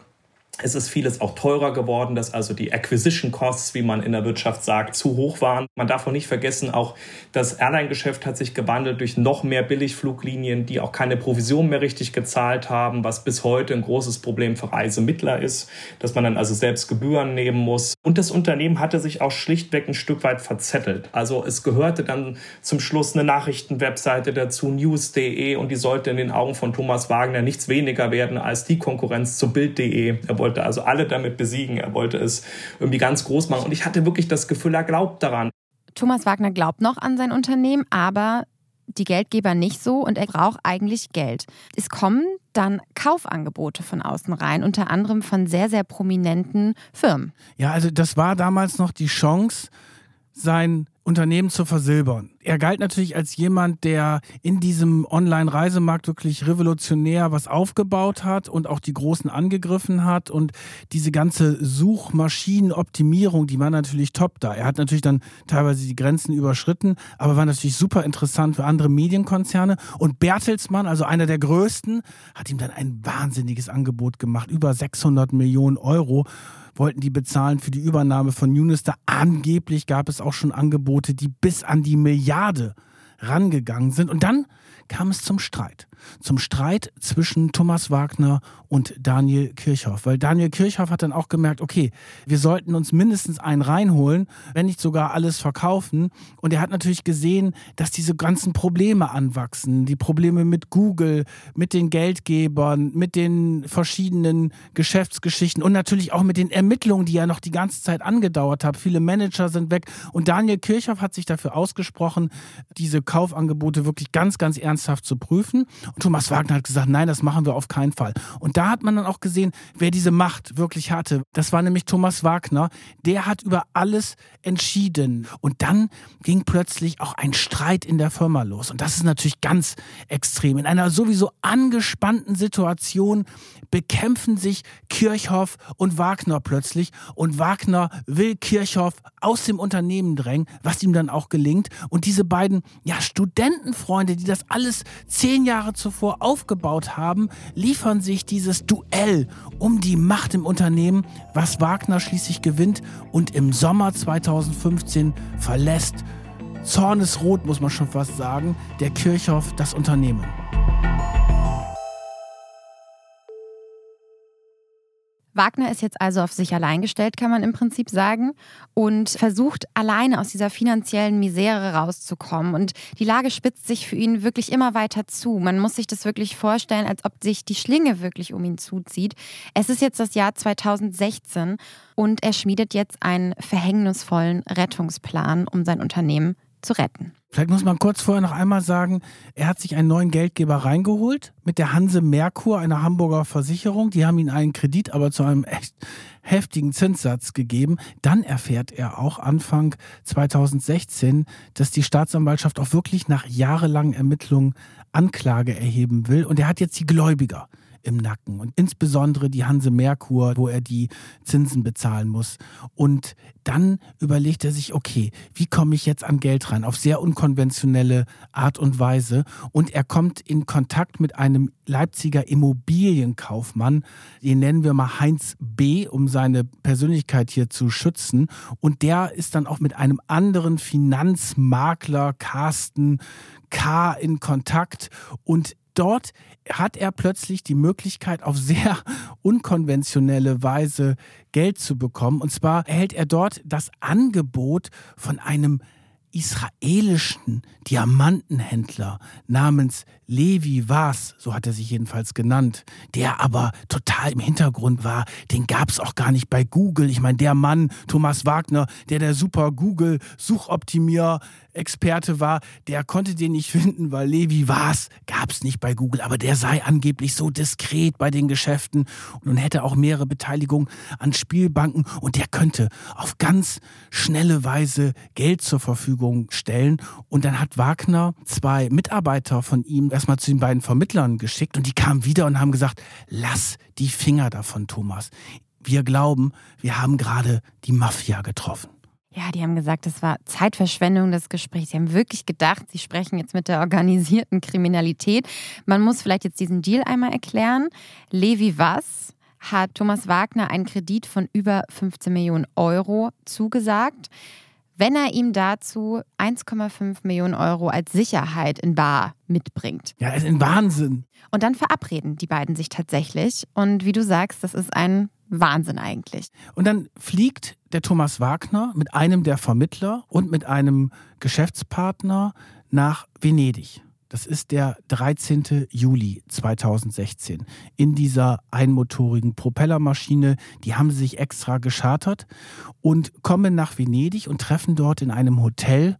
Es ist vieles auch teurer geworden, dass also die Acquisition Costs, wie man in der Wirtschaft sagt, zu hoch waren. Man darf auch nicht vergessen, auch das Airline-Geschäft hat sich gewandelt durch noch mehr Billigfluglinien, die auch keine Provision mehr richtig gezahlt haben, was bis heute ein großes Problem für Reisemittler ist, dass man dann also selbst Gebühren nehmen muss. Und das Unternehmen hatte sich auch schlichtweg ein Stück weit verzettelt. Also es gehörte dann zum Schluss eine Nachrichtenwebseite dazu, news.de, und die sollte in den Augen von Thomas Wagner nichts weniger werden als die Konkurrenz zu Bild.de wollte also alle damit besiegen. Er wollte es irgendwie ganz groß machen. Und ich hatte wirklich das Gefühl, er glaubt daran. Thomas Wagner glaubt noch an sein Unternehmen, aber die Geldgeber nicht so und er braucht eigentlich Geld. Es kommen dann Kaufangebote von außen rein, unter anderem von sehr, sehr prominenten Firmen. Ja, also das war damals noch die Chance, sein Unternehmen zu versilbern. Er galt natürlich als jemand, der in diesem Online-Reisemarkt wirklich revolutionär was aufgebaut hat und auch die Großen angegriffen hat und diese ganze Suchmaschinenoptimierung, die war natürlich top da. Er hat natürlich dann teilweise die Grenzen überschritten, aber war natürlich super interessant für andere Medienkonzerne und Bertelsmann, also einer der größten, hat ihm dann ein wahnsinniges Angebot gemacht, über 600 Millionen Euro wollten die bezahlen für die Übernahme von Unister. Angeblich gab es auch schon Angebote, die bis an die Milliarde rangegangen sind. Und dann kam es zum Streit. Zum Streit zwischen Thomas Wagner und Daniel Kirchhoff. Weil Daniel Kirchhoff hat dann auch gemerkt, okay, wir sollten uns mindestens einen reinholen, wenn nicht sogar alles verkaufen. Und er hat natürlich gesehen, dass diese ganzen Probleme anwachsen. Die Probleme mit Google, mit den Geldgebern, mit den verschiedenen Geschäftsgeschichten und natürlich auch mit den Ermittlungen, die ja noch die ganze Zeit angedauert haben. Viele Manager sind weg. Und Daniel Kirchhoff hat sich dafür ausgesprochen, diese Kaufangebote wirklich ganz, ganz ernsthaft zu prüfen. Und Thomas Wagner hat gesagt, nein, das machen wir auf keinen Fall. Und da hat man dann auch gesehen, wer diese Macht wirklich hatte. Das war nämlich Thomas Wagner. Der hat über alles entschieden. Und dann ging plötzlich auch ein Streit in der Firma los. Und das ist natürlich ganz extrem. In einer sowieso angespannten Situation bekämpfen sich Kirchhoff und Wagner plötzlich. Und Wagner will Kirchhoff aus dem Unternehmen drängen, was ihm dann auch gelingt. Und diese beiden ja, ja, Studentenfreunde, die das alles zehn Jahre zuvor aufgebaut haben, liefern sich dieses Duell um die Macht im Unternehmen, was Wagner schließlich gewinnt und im Sommer 2015 verlässt. Zornesrot, muss man schon fast sagen, der Kirchhoff das Unternehmen. Wagner ist jetzt also auf sich allein gestellt, kann man im Prinzip sagen, und versucht alleine aus dieser finanziellen Misere rauszukommen. Und die Lage spitzt sich für ihn wirklich immer weiter zu. Man muss sich das wirklich vorstellen, als ob sich die Schlinge wirklich um ihn zuzieht. Es ist jetzt das Jahr 2016 und er schmiedet jetzt einen verhängnisvollen Rettungsplan, um sein Unternehmen zu retten. Vielleicht muss man kurz vorher noch einmal sagen, er hat sich einen neuen Geldgeber reingeholt mit der Hanse Merkur, einer Hamburger Versicherung. Die haben ihm einen Kredit, aber zu einem echt heftigen Zinssatz gegeben. Dann erfährt er auch Anfang 2016, dass die Staatsanwaltschaft auch wirklich nach jahrelangen Ermittlungen Anklage erheben will. Und er hat jetzt die Gläubiger im Nacken und insbesondere die Hanse Merkur, wo er die Zinsen bezahlen muss. Und dann überlegt er sich, okay, wie komme ich jetzt an Geld ran? Auf sehr unkonventionelle Art und Weise. Und er kommt in Kontakt mit einem Leipziger Immobilienkaufmann, den nennen wir mal Heinz B., um seine Persönlichkeit hier zu schützen. Und der ist dann auch mit einem anderen Finanzmakler, Carsten K., in Kontakt. Und dort hat er plötzlich die Möglichkeit, auf sehr unkonventionelle Weise Geld zu bekommen. Und zwar erhält er dort das Angebot von einem israelischen Diamantenhändler namens Levi Vas, so hat er sich jedenfalls genannt, der aber total im Hintergrund war. Den gab es auch gar nicht bei Google. Ich meine, der Mann, Thomas Wagner, der der super Google-Suchoptimier Experte war, der konnte den nicht finden, weil Levi Vas gab es nicht bei Google, aber der sei angeblich so diskret bei den Geschäften und hätte auch mehrere Beteiligungen an Spielbanken und der könnte auf ganz schnelle Weise Geld zur Verfügung stellen. Und dann hat Wagner zwei Mitarbeiter von ihm erstmal zu den beiden Vermittlern geschickt und die kamen wieder und haben gesagt, lass die Finger davon, Thomas. Wir glauben, wir haben gerade die Mafia getroffen. Ja, die haben gesagt, es war Zeitverschwendung des Gesprächs. Sie haben wirklich gedacht, sie sprechen jetzt mit der organisierten Kriminalität. Man muss vielleicht jetzt diesen Deal einmal erklären. Levi Was hat Thomas Wagner einen Kredit von über 15 Millionen Euro zugesagt wenn er ihm dazu 1,5 Millionen Euro als Sicherheit in Bar mitbringt. Ja, ist ein Wahnsinn. Und dann verabreden die beiden sich tatsächlich. Und wie du sagst, das ist ein Wahnsinn eigentlich. Und dann fliegt der Thomas Wagner mit einem der Vermittler und mit einem Geschäftspartner nach Venedig. Das ist der 13. Juli 2016. In dieser einmotorigen Propellermaschine, die haben sie sich extra geschartert und kommen nach Venedig und treffen dort in einem Hotel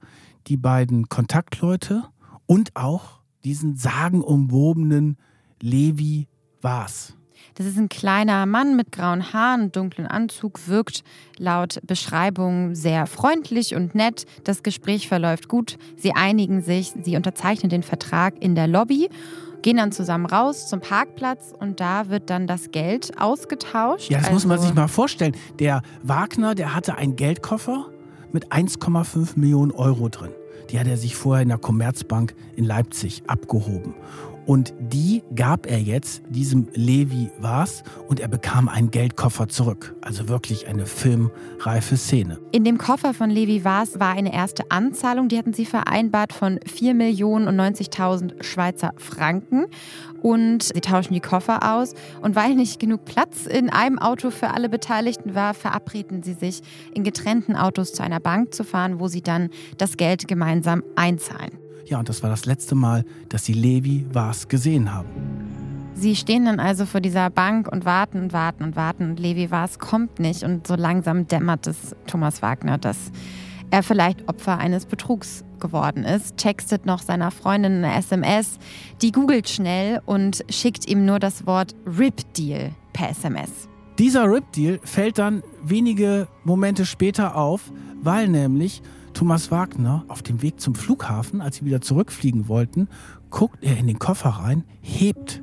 die beiden Kontaktleute und auch diesen sagenumwobenen Levi Vaz. Das ist ein kleiner Mann mit grauen Haaren und dunklen Anzug, wirkt laut Beschreibung sehr freundlich und nett. Das Gespräch verläuft gut. Sie einigen sich, sie unterzeichnen den Vertrag in der Lobby gehen dann zusammen raus zum Parkplatz und da wird dann das Geld ausgetauscht. Ja, das also muss man also sich mal vorstellen. Der Wagner, der hatte einen Geldkoffer mit 1,5 Millionen Euro drin. Die hat er sich vorher in der Commerzbank in Leipzig abgehoben. Und die gab er jetzt diesem Levi was und er bekam einen Geldkoffer zurück. Also wirklich eine filmreife Szene. In dem Koffer von Levi Was war eine erste Anzahlung, die hatten sie vereinbart von 4 Millionen und 90.000 Schweizer Franken. Und sie tauschen die Koffer aus. Und weil nicht genug Platz in einem Auto für alle Beteiligten war, verabreden sie sich, in getrennten Autos zu einer Bank zu fahren, wo sie dann das Geld gemeinsam einzahlen. Ja, und das war das letzte Mal, dass sie Levi Vars gesehen haben. Sie stehen dann also vor dieser Bank und warten und warten und warten und Levi Vars kommt nicht und so langsam dämmert es Thomas Wagner, dass er vielleicht Opfer eines Betrugs geworden ist, textet noch seiner Freundin eine SMS, die googelt schnell und schickt ihm nur das Wort RIP Deal per SMS. Dieser RIP Deal fällt dann wenige Momente später auf, weil nämlich Thomas Wagner auf dem Weg zum Flughafen, als sie wieder zurückfliegen wollten, guckt er in den Koffer rein, hebt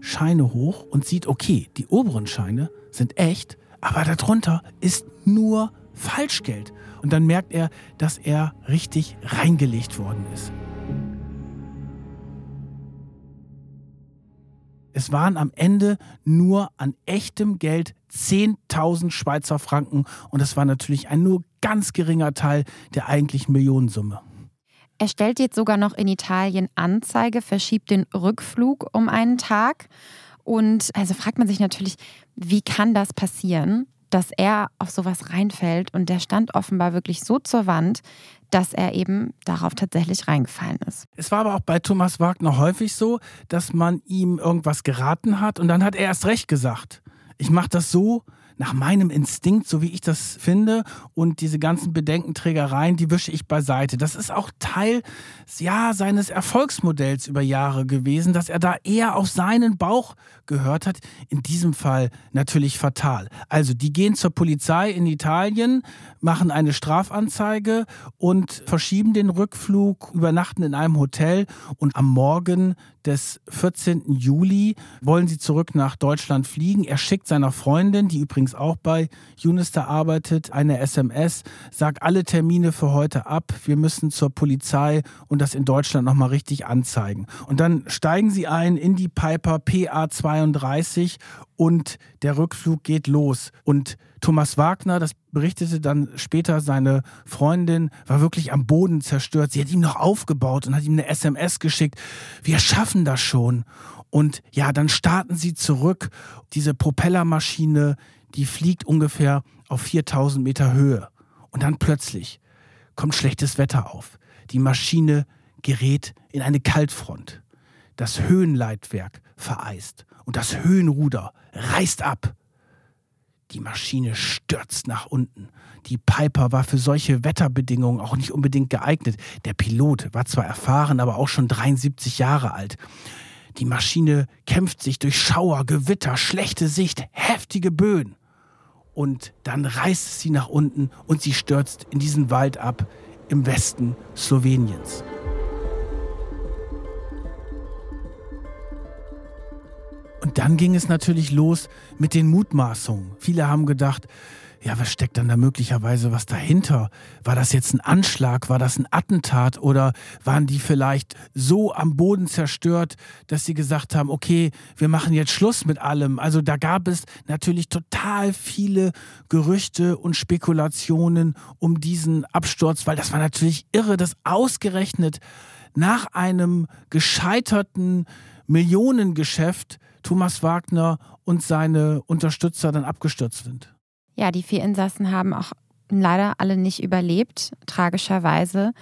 Scheine hoch und sieht, okay, die oberen Scheine sind echt, aber darunter ist nur Falschgeld. Und dann merkt er, dass er richtig reingelegt worden ist. Es waren am Ende nur an echtem Geld 10.000 Schweizer Franken und es war natürlich ein nur ganz geringer Teil der eigentlichen Millionensumme. Er stellt jetzt sogar noch in Italien Anzeige, verschiebt den Rückflug um einen Tag. Und also fragt man sich natürlich, wie kann das passieren, dass er auf sowas reinfällt und der stand offenbar wirklich so zur Wand, dass er eben darauf tatsächlich reingefallen ist. Es war aber auch bei Thomas Wagner häufig so, dass man ihm irgendwas geraten hat und dann hat er erst recht gesagt. Ich mache das so, nach meinem Instinkt, so wie ich das finde. Und diese ganzen Bedenkenträgereien, die wische ich beiseite. Das ist auch Teil ja, seines Erfolgsmodells über Jahre gewesen, dass er da eher auf seinen Bauch gehört hat. In diesem Fall natürlich fatal. Also, die gehen zur Polizei in Italien, machen eine Strafanzeige und verschieben den Rückflug, übernachten in einem Hotel und am Morgen des 14. Juli wollen sie zurück nach Deutschland fliegen. Er schickt seiner Freundin, die übrigens auch bei Unister arbeitet, eine SMS, sagt alle Termine für heute ab. Wir müssen zur Polizei und das in Deutschland nochmal richtig anzeigen. Und dann steigen sie ein in die Piper PA 32 und der Rückflug geht los. Und Thomas Wagner, das berichtete dann später seine Freundin, war wirklich am Boden zerstört. Sie hat ihm noch aufgebaut und hat ihm eine SMS geschickt. Wir schaffen das schon. Und ja, dann starten sie zurück. Diese Propellermaschine, die fliegt ungefähr auf 4000 Meter Höhe. Und dann plötzlich kommt schlechtes Wetter auf. Die Maschine gerät in eine Kaltfront. Das Höhenleitwerk vereist und das Höhenruder reißt ab. Die Maschine stürzt nach unten. Die Piper war für solche Wetterbedingungen auch nicht unbedingt geeignet. Der Pilot war zwar erfahren, aber auch schon 73 Jahre alt. Die Maschine kämpft sich durch Schauer, Gewitter, schlechte Sicht, heftige Böen. Und dann reißt sie nach unten und sie stürzt in diesen Wald ab im Westen Sloweniens. Und dann ging es natürlich los mit den Mutmaßungen. Viele haben gedacht, ja, was steckt dann da möglicherweise was dahinter? War das jetzt ein Anschlag? War das ein Attentat? Oder waren die vielleicht so am Boden zerstört, dass sie gesagt haben, okay, wir machen jetzt Schluss mit allem? Also da gab es natürlich total viele Gerüchte und Spekulationen um diesen Absturz, weil das war natürlich irre, dass ausgerechnet nach einem gescheiterten Millionengeschäft Thomas Wagner und seine Unterstützer dann abgestürzt sind. Ja, die vier Insassen haben auch leider alle nicht überlebt, tragischerweise.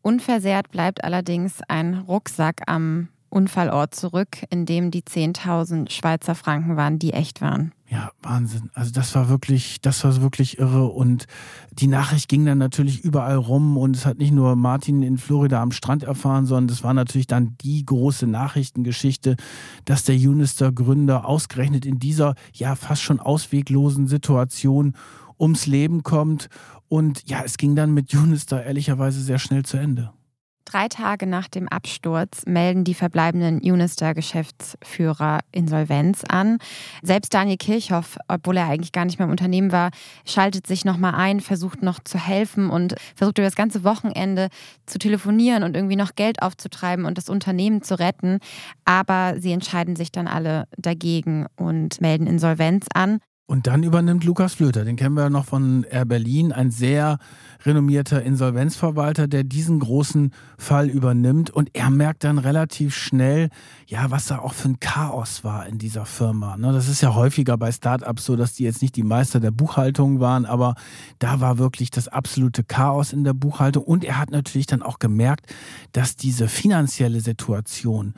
Unversehrt bleibt allerdings ein Rucksack am Unfallort zurück, in dem die 10.000 Schweizer Franken waren, die echt waren. Ja, Wahnsinn. Also das war wirklich, das war wirklich irre und die Nachricht ging dann natürlich überall rum und es hat nicht nur Martin in Florida am Strand erfahren, sondern das war natürlich dann die große Nachrichtengeschichte, dass der Unister Gründer ausgerechnet in dieser ja fast schon ausweglosen Situation ums Leben kommt und ja, es ging dann mit Unister ehrlicherweise sehr schnell zu Ende. Drei Tage nach dem Absturz melden die verbleibenden Unister-Geschäftsführer Insolvenz an. Selbst Daniel Kirchhoff, obwohl er eigentlich gar nicht mehr im Unternehmen war, schaltet sich nochmal ein, versucht noch zu helfen und versucht über das ganze Wochenende zu telefonieren und irgendwie noch Geld aufzutreiben und das Unternehmen zu retten. Aber sie entscheiden sich dann alle dagegen und melden Insolvenz an. Und dann übernimmt Lukas Flöter, den kennen wir noch von Air Berlin, ein sehr renommierter Insolvenzverwalter, der diesen großen Fall übernimmt. Und er merkt dann relativ schnell, ja, was da auch für ein Chaos war in dieser Firma. Ne, das ist ja häufiger bei Startups so, dass die jetzt nicht die Meister der Buchhaltung waren, aber da war wirklich das absolute Chaos in der Buchhaltung. Und er hat natürlich dann auch gemerkt, dass diese finanzielle Situation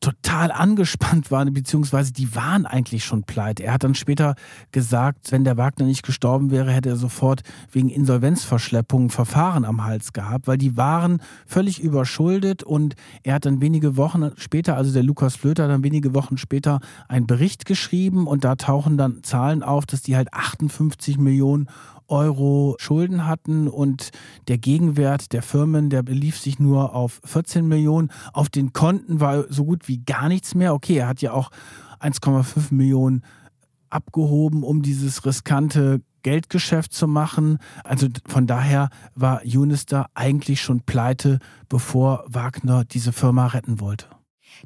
total angespannt waren, beziehungsweise die waren eigentlich schon pleite. Er hat dann später gesagt, wenn der Wagner nicht gestorben wäre, hätte er sofort wegen Insolvenzverschleppung Verfahren am Hals gehabt, weil die waren völlig überschuldet und er hat dann wenige Wochen später, also der Lukas Flöter, dann wenige Wochen später einen Bericht geschrieben und da tauchen dann Zahlen auf, dass die halt 58 Millionen Euro Schulden hatten und der Gegenwert der Firmen, der belief sich nur auf 14 Millionen. Auf den Konten war so gut wie gar nichts mehr. Okay, er hat ja auch 1,5 Millionen abgehoben, um dieses riskante Geldgeschäft zu machen. Also von daher war Unister eigentlich schon pleite, bevor Wagner diese Firma retten wollte.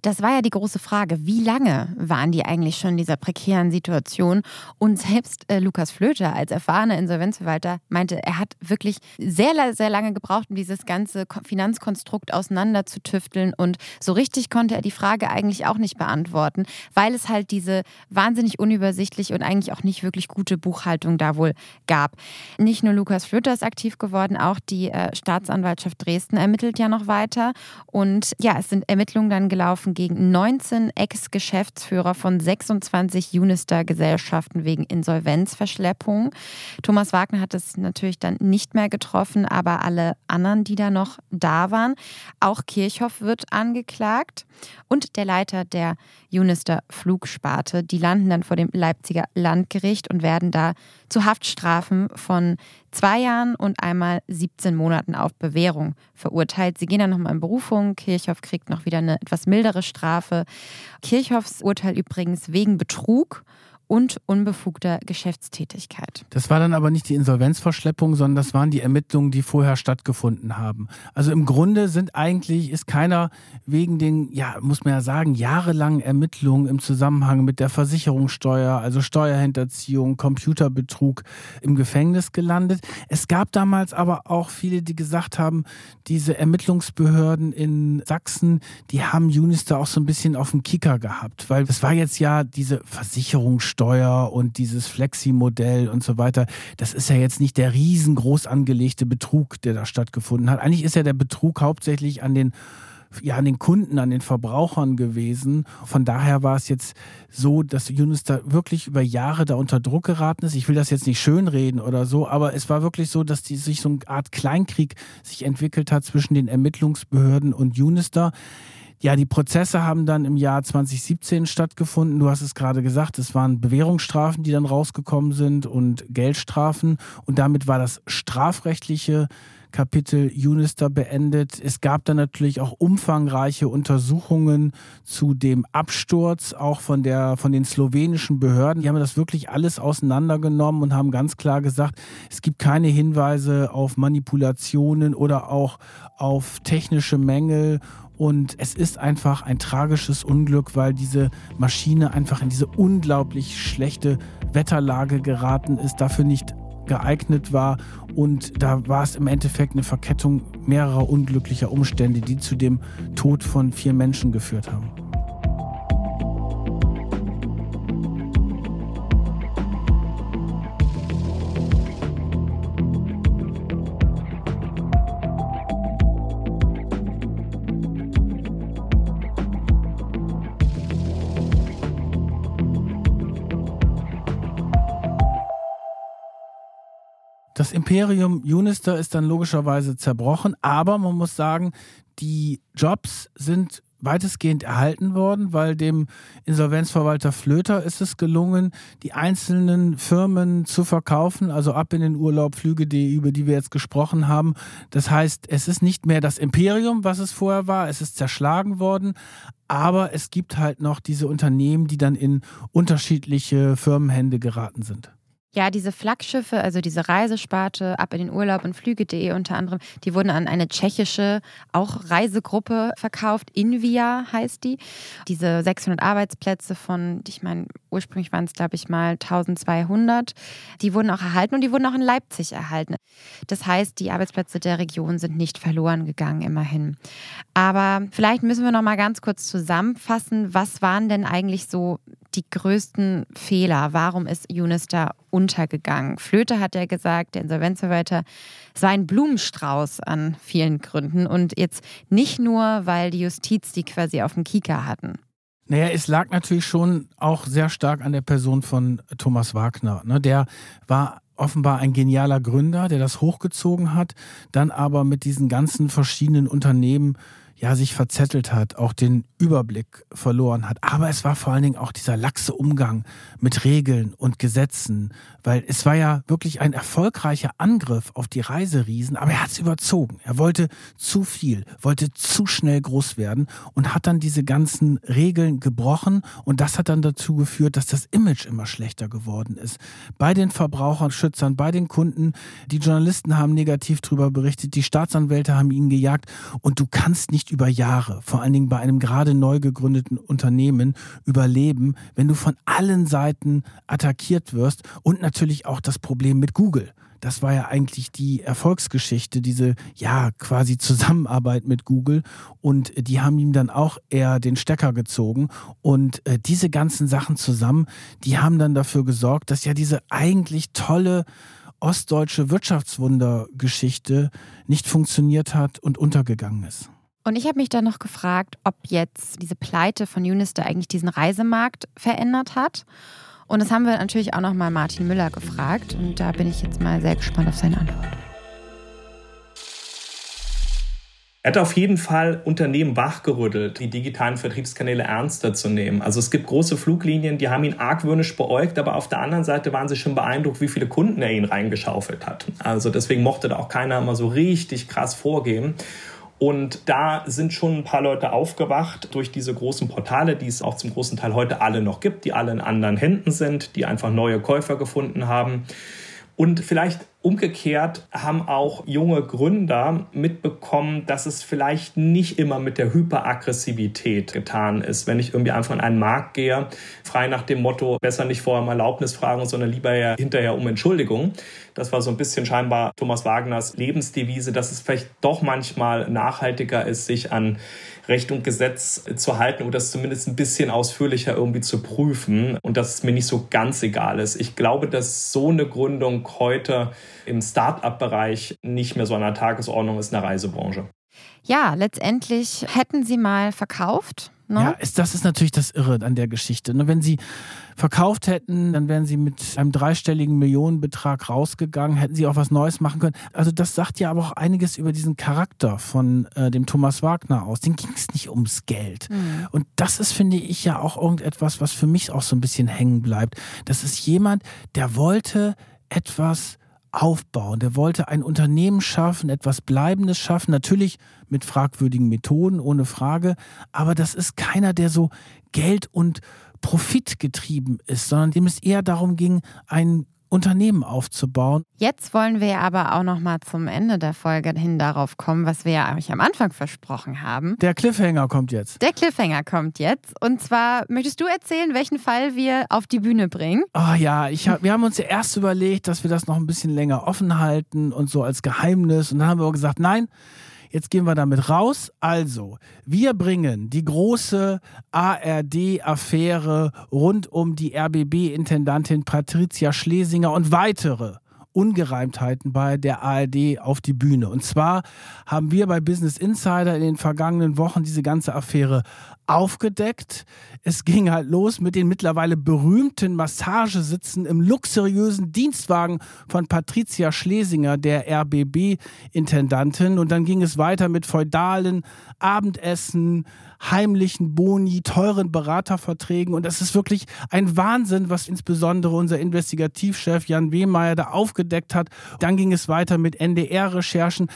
Das war ja die große Frage. Wie lange waren die eigentlich schon in dieser prekären Situation? Und selbst äh, Lukas Flöter als erfahrener Insolvenzverwalter meinte, er hat wirklich sehr, sehr lange gebraucht, um dieses ganze Finanzkonstrukt auseinanderzutüfteln. Und so richtig konnte er die Frage eigentlich auch nicht beantworten, weil es halt diese wahnsinnig unübersichtlich und eigentlich auch nicht wirklich gute Buchhaltung da wohl gab. Nicht nur Lukas Flöter ist aktiv geworden, auch die äh, Staatsanwaltschaft Dresden ermittelt ja noch weiter. Und ja, es sind Ermittlungen dann gelaufen gegen 19 Ex-Geschäftsführer von 26 Unister-Gesellschaften wegen Insolvenzverschleppung. Thomas Wagner hat es natürlich dann nicht mehr getroffen, aber alle anderen, die da noch da waren. Auch Kirchhoff wird angeklagt und der Leiter der Unister Flugsparte. Die landen dann vor dem Leipziger Landgericht und werden da zu Haftstrafen von zwei Jahren und einmal 17 Monaten auf Bewährung verurteilt. Sie gehen dann nochmal in Berufung. Kirchhoff kriegt noch wieder eine etwas mildere Strafe. Kirchhoffs Urteil übrigens wegen Betrug und unbefugter Geschäftstätigkeit. Das war dann aber nicht die Insolvenzverschleppung, sondern das waren die Ermittlungen, die vorher stattgefunden haben. Also im Grunde sind eigentlich, ist keiner wegen den, ja, muss man ja sagen, jahrelangen Ermittlungen im Zusammenhang mit der Versicherungssteuer, also Steuerhinterziehung, Computerbetrug im Gefängnis gelandet. Es gab damals aber auch viele, die gesagt haben, diese Ermittlungsbehörden in Sachsen, die haben Unister auch so ein bisschen auf dem Kicker gehabt, weil es war jetzt ja diese Versicherungssteuer Steuer und dieses Flexi-Modell und so weiter, das ist ja jetzt nicht der riesengroß angelegte Betrug, der da stattgefunden hat. Eigentlich ist ja der Betrug hauptsächlich an den ja, an den Kunden, an den Verbrauchern gewesen. Von daher war es jetzt so, dass Yunus da wirklich über Jahre da unter Druck geraten ist. Ich will das jetzt nicht schönreden oder so, aber es war wirklich so, dass die, sich so eine Art Kleinkrieg sich entwickelt hat zwischen den Ermittlungsbehörden und Unister. Ja, die Prozesse haben dann im Jahr 2017 stattgefunden. Du hast es gerade gesagt, es waren Bewährungsstrafen, die dann rausgekommen sind und Geldstrafen. Und damit war das strafrechtliche Kapitel Unister beendet. Es gab dann natürlich auch umfangreiche Untersuchungen zu dem Absturz, auch von, der, von den slowenischen Behörden. Die haben das wirklich alles auseinandergenommen und haben ganz klar gesagt, es gibt keine Hinweise auf Manipulationen oder auch auf technische Mängel und es ist einfach ein tragisches Unglück, weil diese Maschine einfach in diese unglaublich schlechte Wetterlage geraten ist, dafür nicht geeignet war. Und da war es im Endeffekt eine Verkettung mehrerer unglücklicher Umstände, die zu dem Tod von vier Menschen geführt haben. Imperium Unister ist dann logischerweise zerbrochen, aber man muss sagen, die Jobs sind weitestgehend erhalten worden, weil dem Insolvenzverwalter Flöter ist es gelungen, die einzelnen Firmen zu verkaufen, also ab in den Urlaub, Flüge, die, über die wir jetzt gesprochen haben. Das heißt, es ist nicht mehr das Imperium, was es vorher war, es ist zerschlagen worden, aber es gibt halt noch diese Unternehmen, die dann in unterschiedliche Firmenhände geraten sind. Ja, diese Flaggschiffe, also diese Reisesparte, ab in den Urlaub und Flüge.de unter anderem, die wurden an eine tschechische, auch Reisegruppe verkauft. Invia heißt die. Diese 600 Arbeitsplätze von, ich meine, ursprünglich waren es, glaube ich, mal 1200, die wurden auch erhalten und die wurden auch in Leipzig erhalten. Das heißt, die Arbeitsplätze der Region sind nicht verloren gegangen, immerhin. Aber vielleicht müssen wir noch mal ganz kurz zusammenfassen, was waren denn eigentlich so die größten Fehler? Warum ist Unister untergegangen? Flöte hat ja gesagt, der Insolvenzverwalter, war ein Blumenstrauß an vielen Gründen und jetzt nicht nur, weil die Justiz die quasi auf dem Kieker hatten. Naja, es lag natürlich schon auch sehr stark an der Person von Thomas Wagner. Ne? Der war offenbar ein genialer Gründer, der das hochgezogen hat, dann aber mit diesen ganzen verschiedenen Unternehmen ja sich verzettelt hat, auch den Überblick verloren hat. Aber es war vor allen Dingen auch dieser laxe Umgang mit Regeln und Gesetzen, weil es war ja wirklich ein erfolgreicher Angriff auf die Reiseriesen, aber er hat es überzogen. Er wollte zu viel, wollte zu schnell groß werden und hat dann diese ganzen Regeln gebrochen und das hat dann dazu geführt, dass das Image immer schlechter geworden ist. Bei den Verbraucherschützern, bei den Kunden, die Journalisten haben negativ darüber berichtet, die Staatsanwälte haben ihn gejagt und du kannst nicht über Jahre, vor allen Dingen bei einem gerade neu gegründeten Unternehmen, überleben, wenn du von allen Seiten attackiert wirst und natürlich auch das Problem mit Google. Das war ja eigentlich die Erfolgsgeschichte, diese ja quasi Zusammenarbeit mit Google. Und die haben ihm dann auch eher den Stecker gezogen. Und äh, diese ganzen Sachen zusammen, die haben dann dafür gesorgt, dass ja diese eigentlich tolle ostdeutsche Wirtschaftswundergeschichte nicht funktioniert hat und untergegangen ist. Und ich habe mich dann noch gefragt, ob jetzt diese Pleite von Unister eigentlich diesen Reisemarkt verändert hat. Und das haben wir natürlich auch noch mal Martin Müller gefragt. Und da bin ich jetzt mal sehr gespannt auf seine Antwort. Er hat auf jeden Fall Unternehmen wachgerüttelt, die digitalen Vertriebskanäle ernster zu nehmen. Also es gibt große Fluglinien, die haben ihn argwöhnisch beäugt, aber auf der anderen Seite waren sie schon beeindruckt, wie viele Kunden er ihnen reingeschaufelt hat. Also deswegen mochte da auch keiner immer so richtig krass vorgeben. Und da sind schon ein paar Leute aufgewacht durch diese großen Portale, die es auch zum großen Teil heute alle noch gibt, die alle in anderen Händen sind, die einfach neue Käufer gefunden haben. Und vielleicht Umgekehrt haben auch junge Gründer mitbekommen, dass es vielleicht nicht immer mit der Hyperaggressivität getan ist. Wenn ich irgendwie einfach in einen Markt gehe, frei nach dem Motto, besser nicht vorher um Erlaubnis fragen, sondern lieber ja hinterher um Entschuldigung. Das war so ein bisschen scheinbar Thomas Wagners Lebensdevise, dass es vielleicht doch manchmal nachhaltiger ist, sich an Recht und Gesetz zu halten oder es zumindest ein bisschen ausführlicher irgendwie zu prüfen und dass es mir nicht so ganz egal ist. Ich glaube, dass so eine Gründung heute im Start-up-Bereich nicht mehr so an der Tagesordnung ist in der Reisebranche. Ja, letztendlich hätten sie mal verkauft Ne? Ja, ist, das ist natürlich das Irre an der Geschichte. Ne? Wenn sie verkauft hätten, dann wären sie mit einem dreistelligen Millionenbetrag rausgegangen, hätten sie auch was Neues machen können. Also das sagt ja aber auch einiges über diesen Charakter von äh, dem Thomas Wagner aus. Den ging es nicht ums Geld. Mhm. Und das ist, finde ich, ja auch irgendetwas, was für mich auch so ein bisschen hängen bleibt. Das ist jemand, der wollte etwas aufbauen. Der wollte ein Unternehmen schaffen, etwas Bleibendes schaffen, natürlich mit fragwürdigen Methoden, ohne Frage. Aber das ist keiner, der so Geld und Profit getrieben ist, sondern dem es eher darum ging, ein Unternehmen aufzubauen. Jetzt wollen wir aber auch noch mal zum Ende der Folge hin darauf kommen, was wir ja euch am Anfang versprochen haben. Der Cliffhanger kommt jetzt. Der Cliffhanger kommt jetzt. Und zwar möchtest du erzählen, welchen Fall wir auf die Bühne bringen? Oh ja, ich hab, wir haben uns ja erst überlegt, dass wir das noch ein bisschen länger offen halten und so als Geheimnis. Und dann haben wir gesagt, nein, Jetzt gehen wir damit raus. Also, wir bringen die große ARD-Affäre rund um die RBB-Intendantin Patricia Schlesinger und weitere Ungereimtheiten bei der ARD auf die Bühne. Und zwar haben wir bei Business Insider in den vergangenen Wochen diese ganze Affäre aufgedeckt. Es ging halt los mit den mittlerweile berühmten Massagesitzen im luxuriösen Dienstwagen von Patricia Schlesinger, der RBB-Intendantin. Und dann ging es weiter mit feudalen Abendessen, heimlichen Boni, teuren Beraterverträgen. Und das ist wirklich ein Wahnsinn, was insbesondere unser Investigativchef Jan Wehmeier da aufgedeckt hat. Dann ging es weiter mit NDR-Recherchen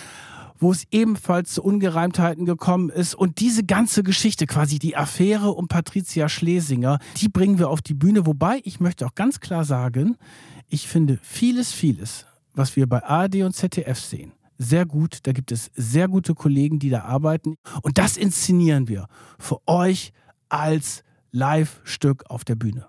wo es ebenfalls zu Ungereimtheiten gekommen ist. Und diese ganze Geschichte, quasi die Affäre um Patricia Schlesinger, die bringen wir auf die Bühne. Wobei ich möchte auch ganz klar sagen, ich finde vieles, vieles, was wir bei ARD und ZDF sehen, sehr gut. Da gibt es sehr gute Kollegen, die da arbeiten. Und das inszenieren wir für euch als Live-Stück auf der Bühne.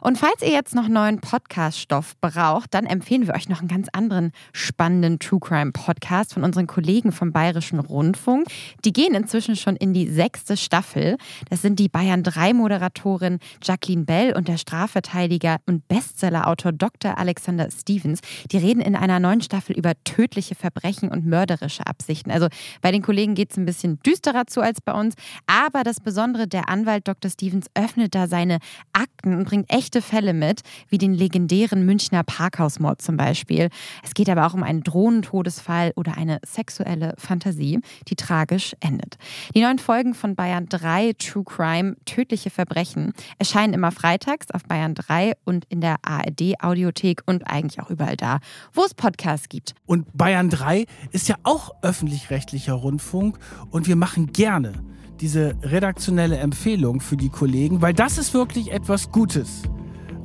Und falls ihr jetzt noch neuen Podcast-Stoff braucht, dann empfehlen wir euch noch einen ganz anderen spannenden True Crime Podcast von unseren Kollegen vom Bayerischen Rundfunk. Die gehen inzwischen schon in die sechste Staffel. Das sind die Bayern 3 Moderatorin Jacqueline Bell und der Strafverteidiger und Bestsellerautor Dr. Alexander Stevens. Die reden in einer neuen Staffel über tödliche Verbrechen und mörderische Absichten. Also bei den Kollegen geht es ein bisschen düsterer zu als bei uns. Aber das Besondere, der Anwalt Dr. Stevens öffnet da seine Akten und bringt echte Fälle mit, wie den legendären Münchner Parkhausmord zum Beispiel. Es geht aber auch um einen Drohnentodesfall oder eine sexuelle Fantasie, die tragisch endet. Die neuen Folgen von Bayern 3 True Crime Tödliche Verbrechen erscheinen immer freitags auf Bayern 3 und in der ARD Audiothek und eigentlich auch überall da, wo es Podcasts gibt. Und Bayern 3 ist ja auch öffentlich-rechtlicher Rundfunk und wir machen gerne diese redaktionelle Empfehlung für die Kollegen, weil das ist wirklich etwas Gutes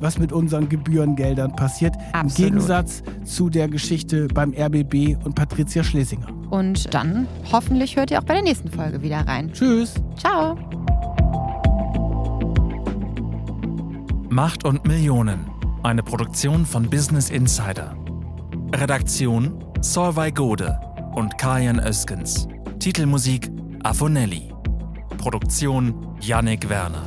was mit unseren Gebührengeldern passiert. Absolut. Im Gegensatz zu der Geschichte beim RBB und Patricia Schlesinger. Und dann hoffentlich hört ihr auch bei der nächsten Folge wieder rein. Tschüss. Ciao. Macht und Millionen. Eine Produktion von Business Insider. Redaktion Solvay Gode und Kajan Öskens. Titelmusik Afonelli. Produktion Yannick Werner.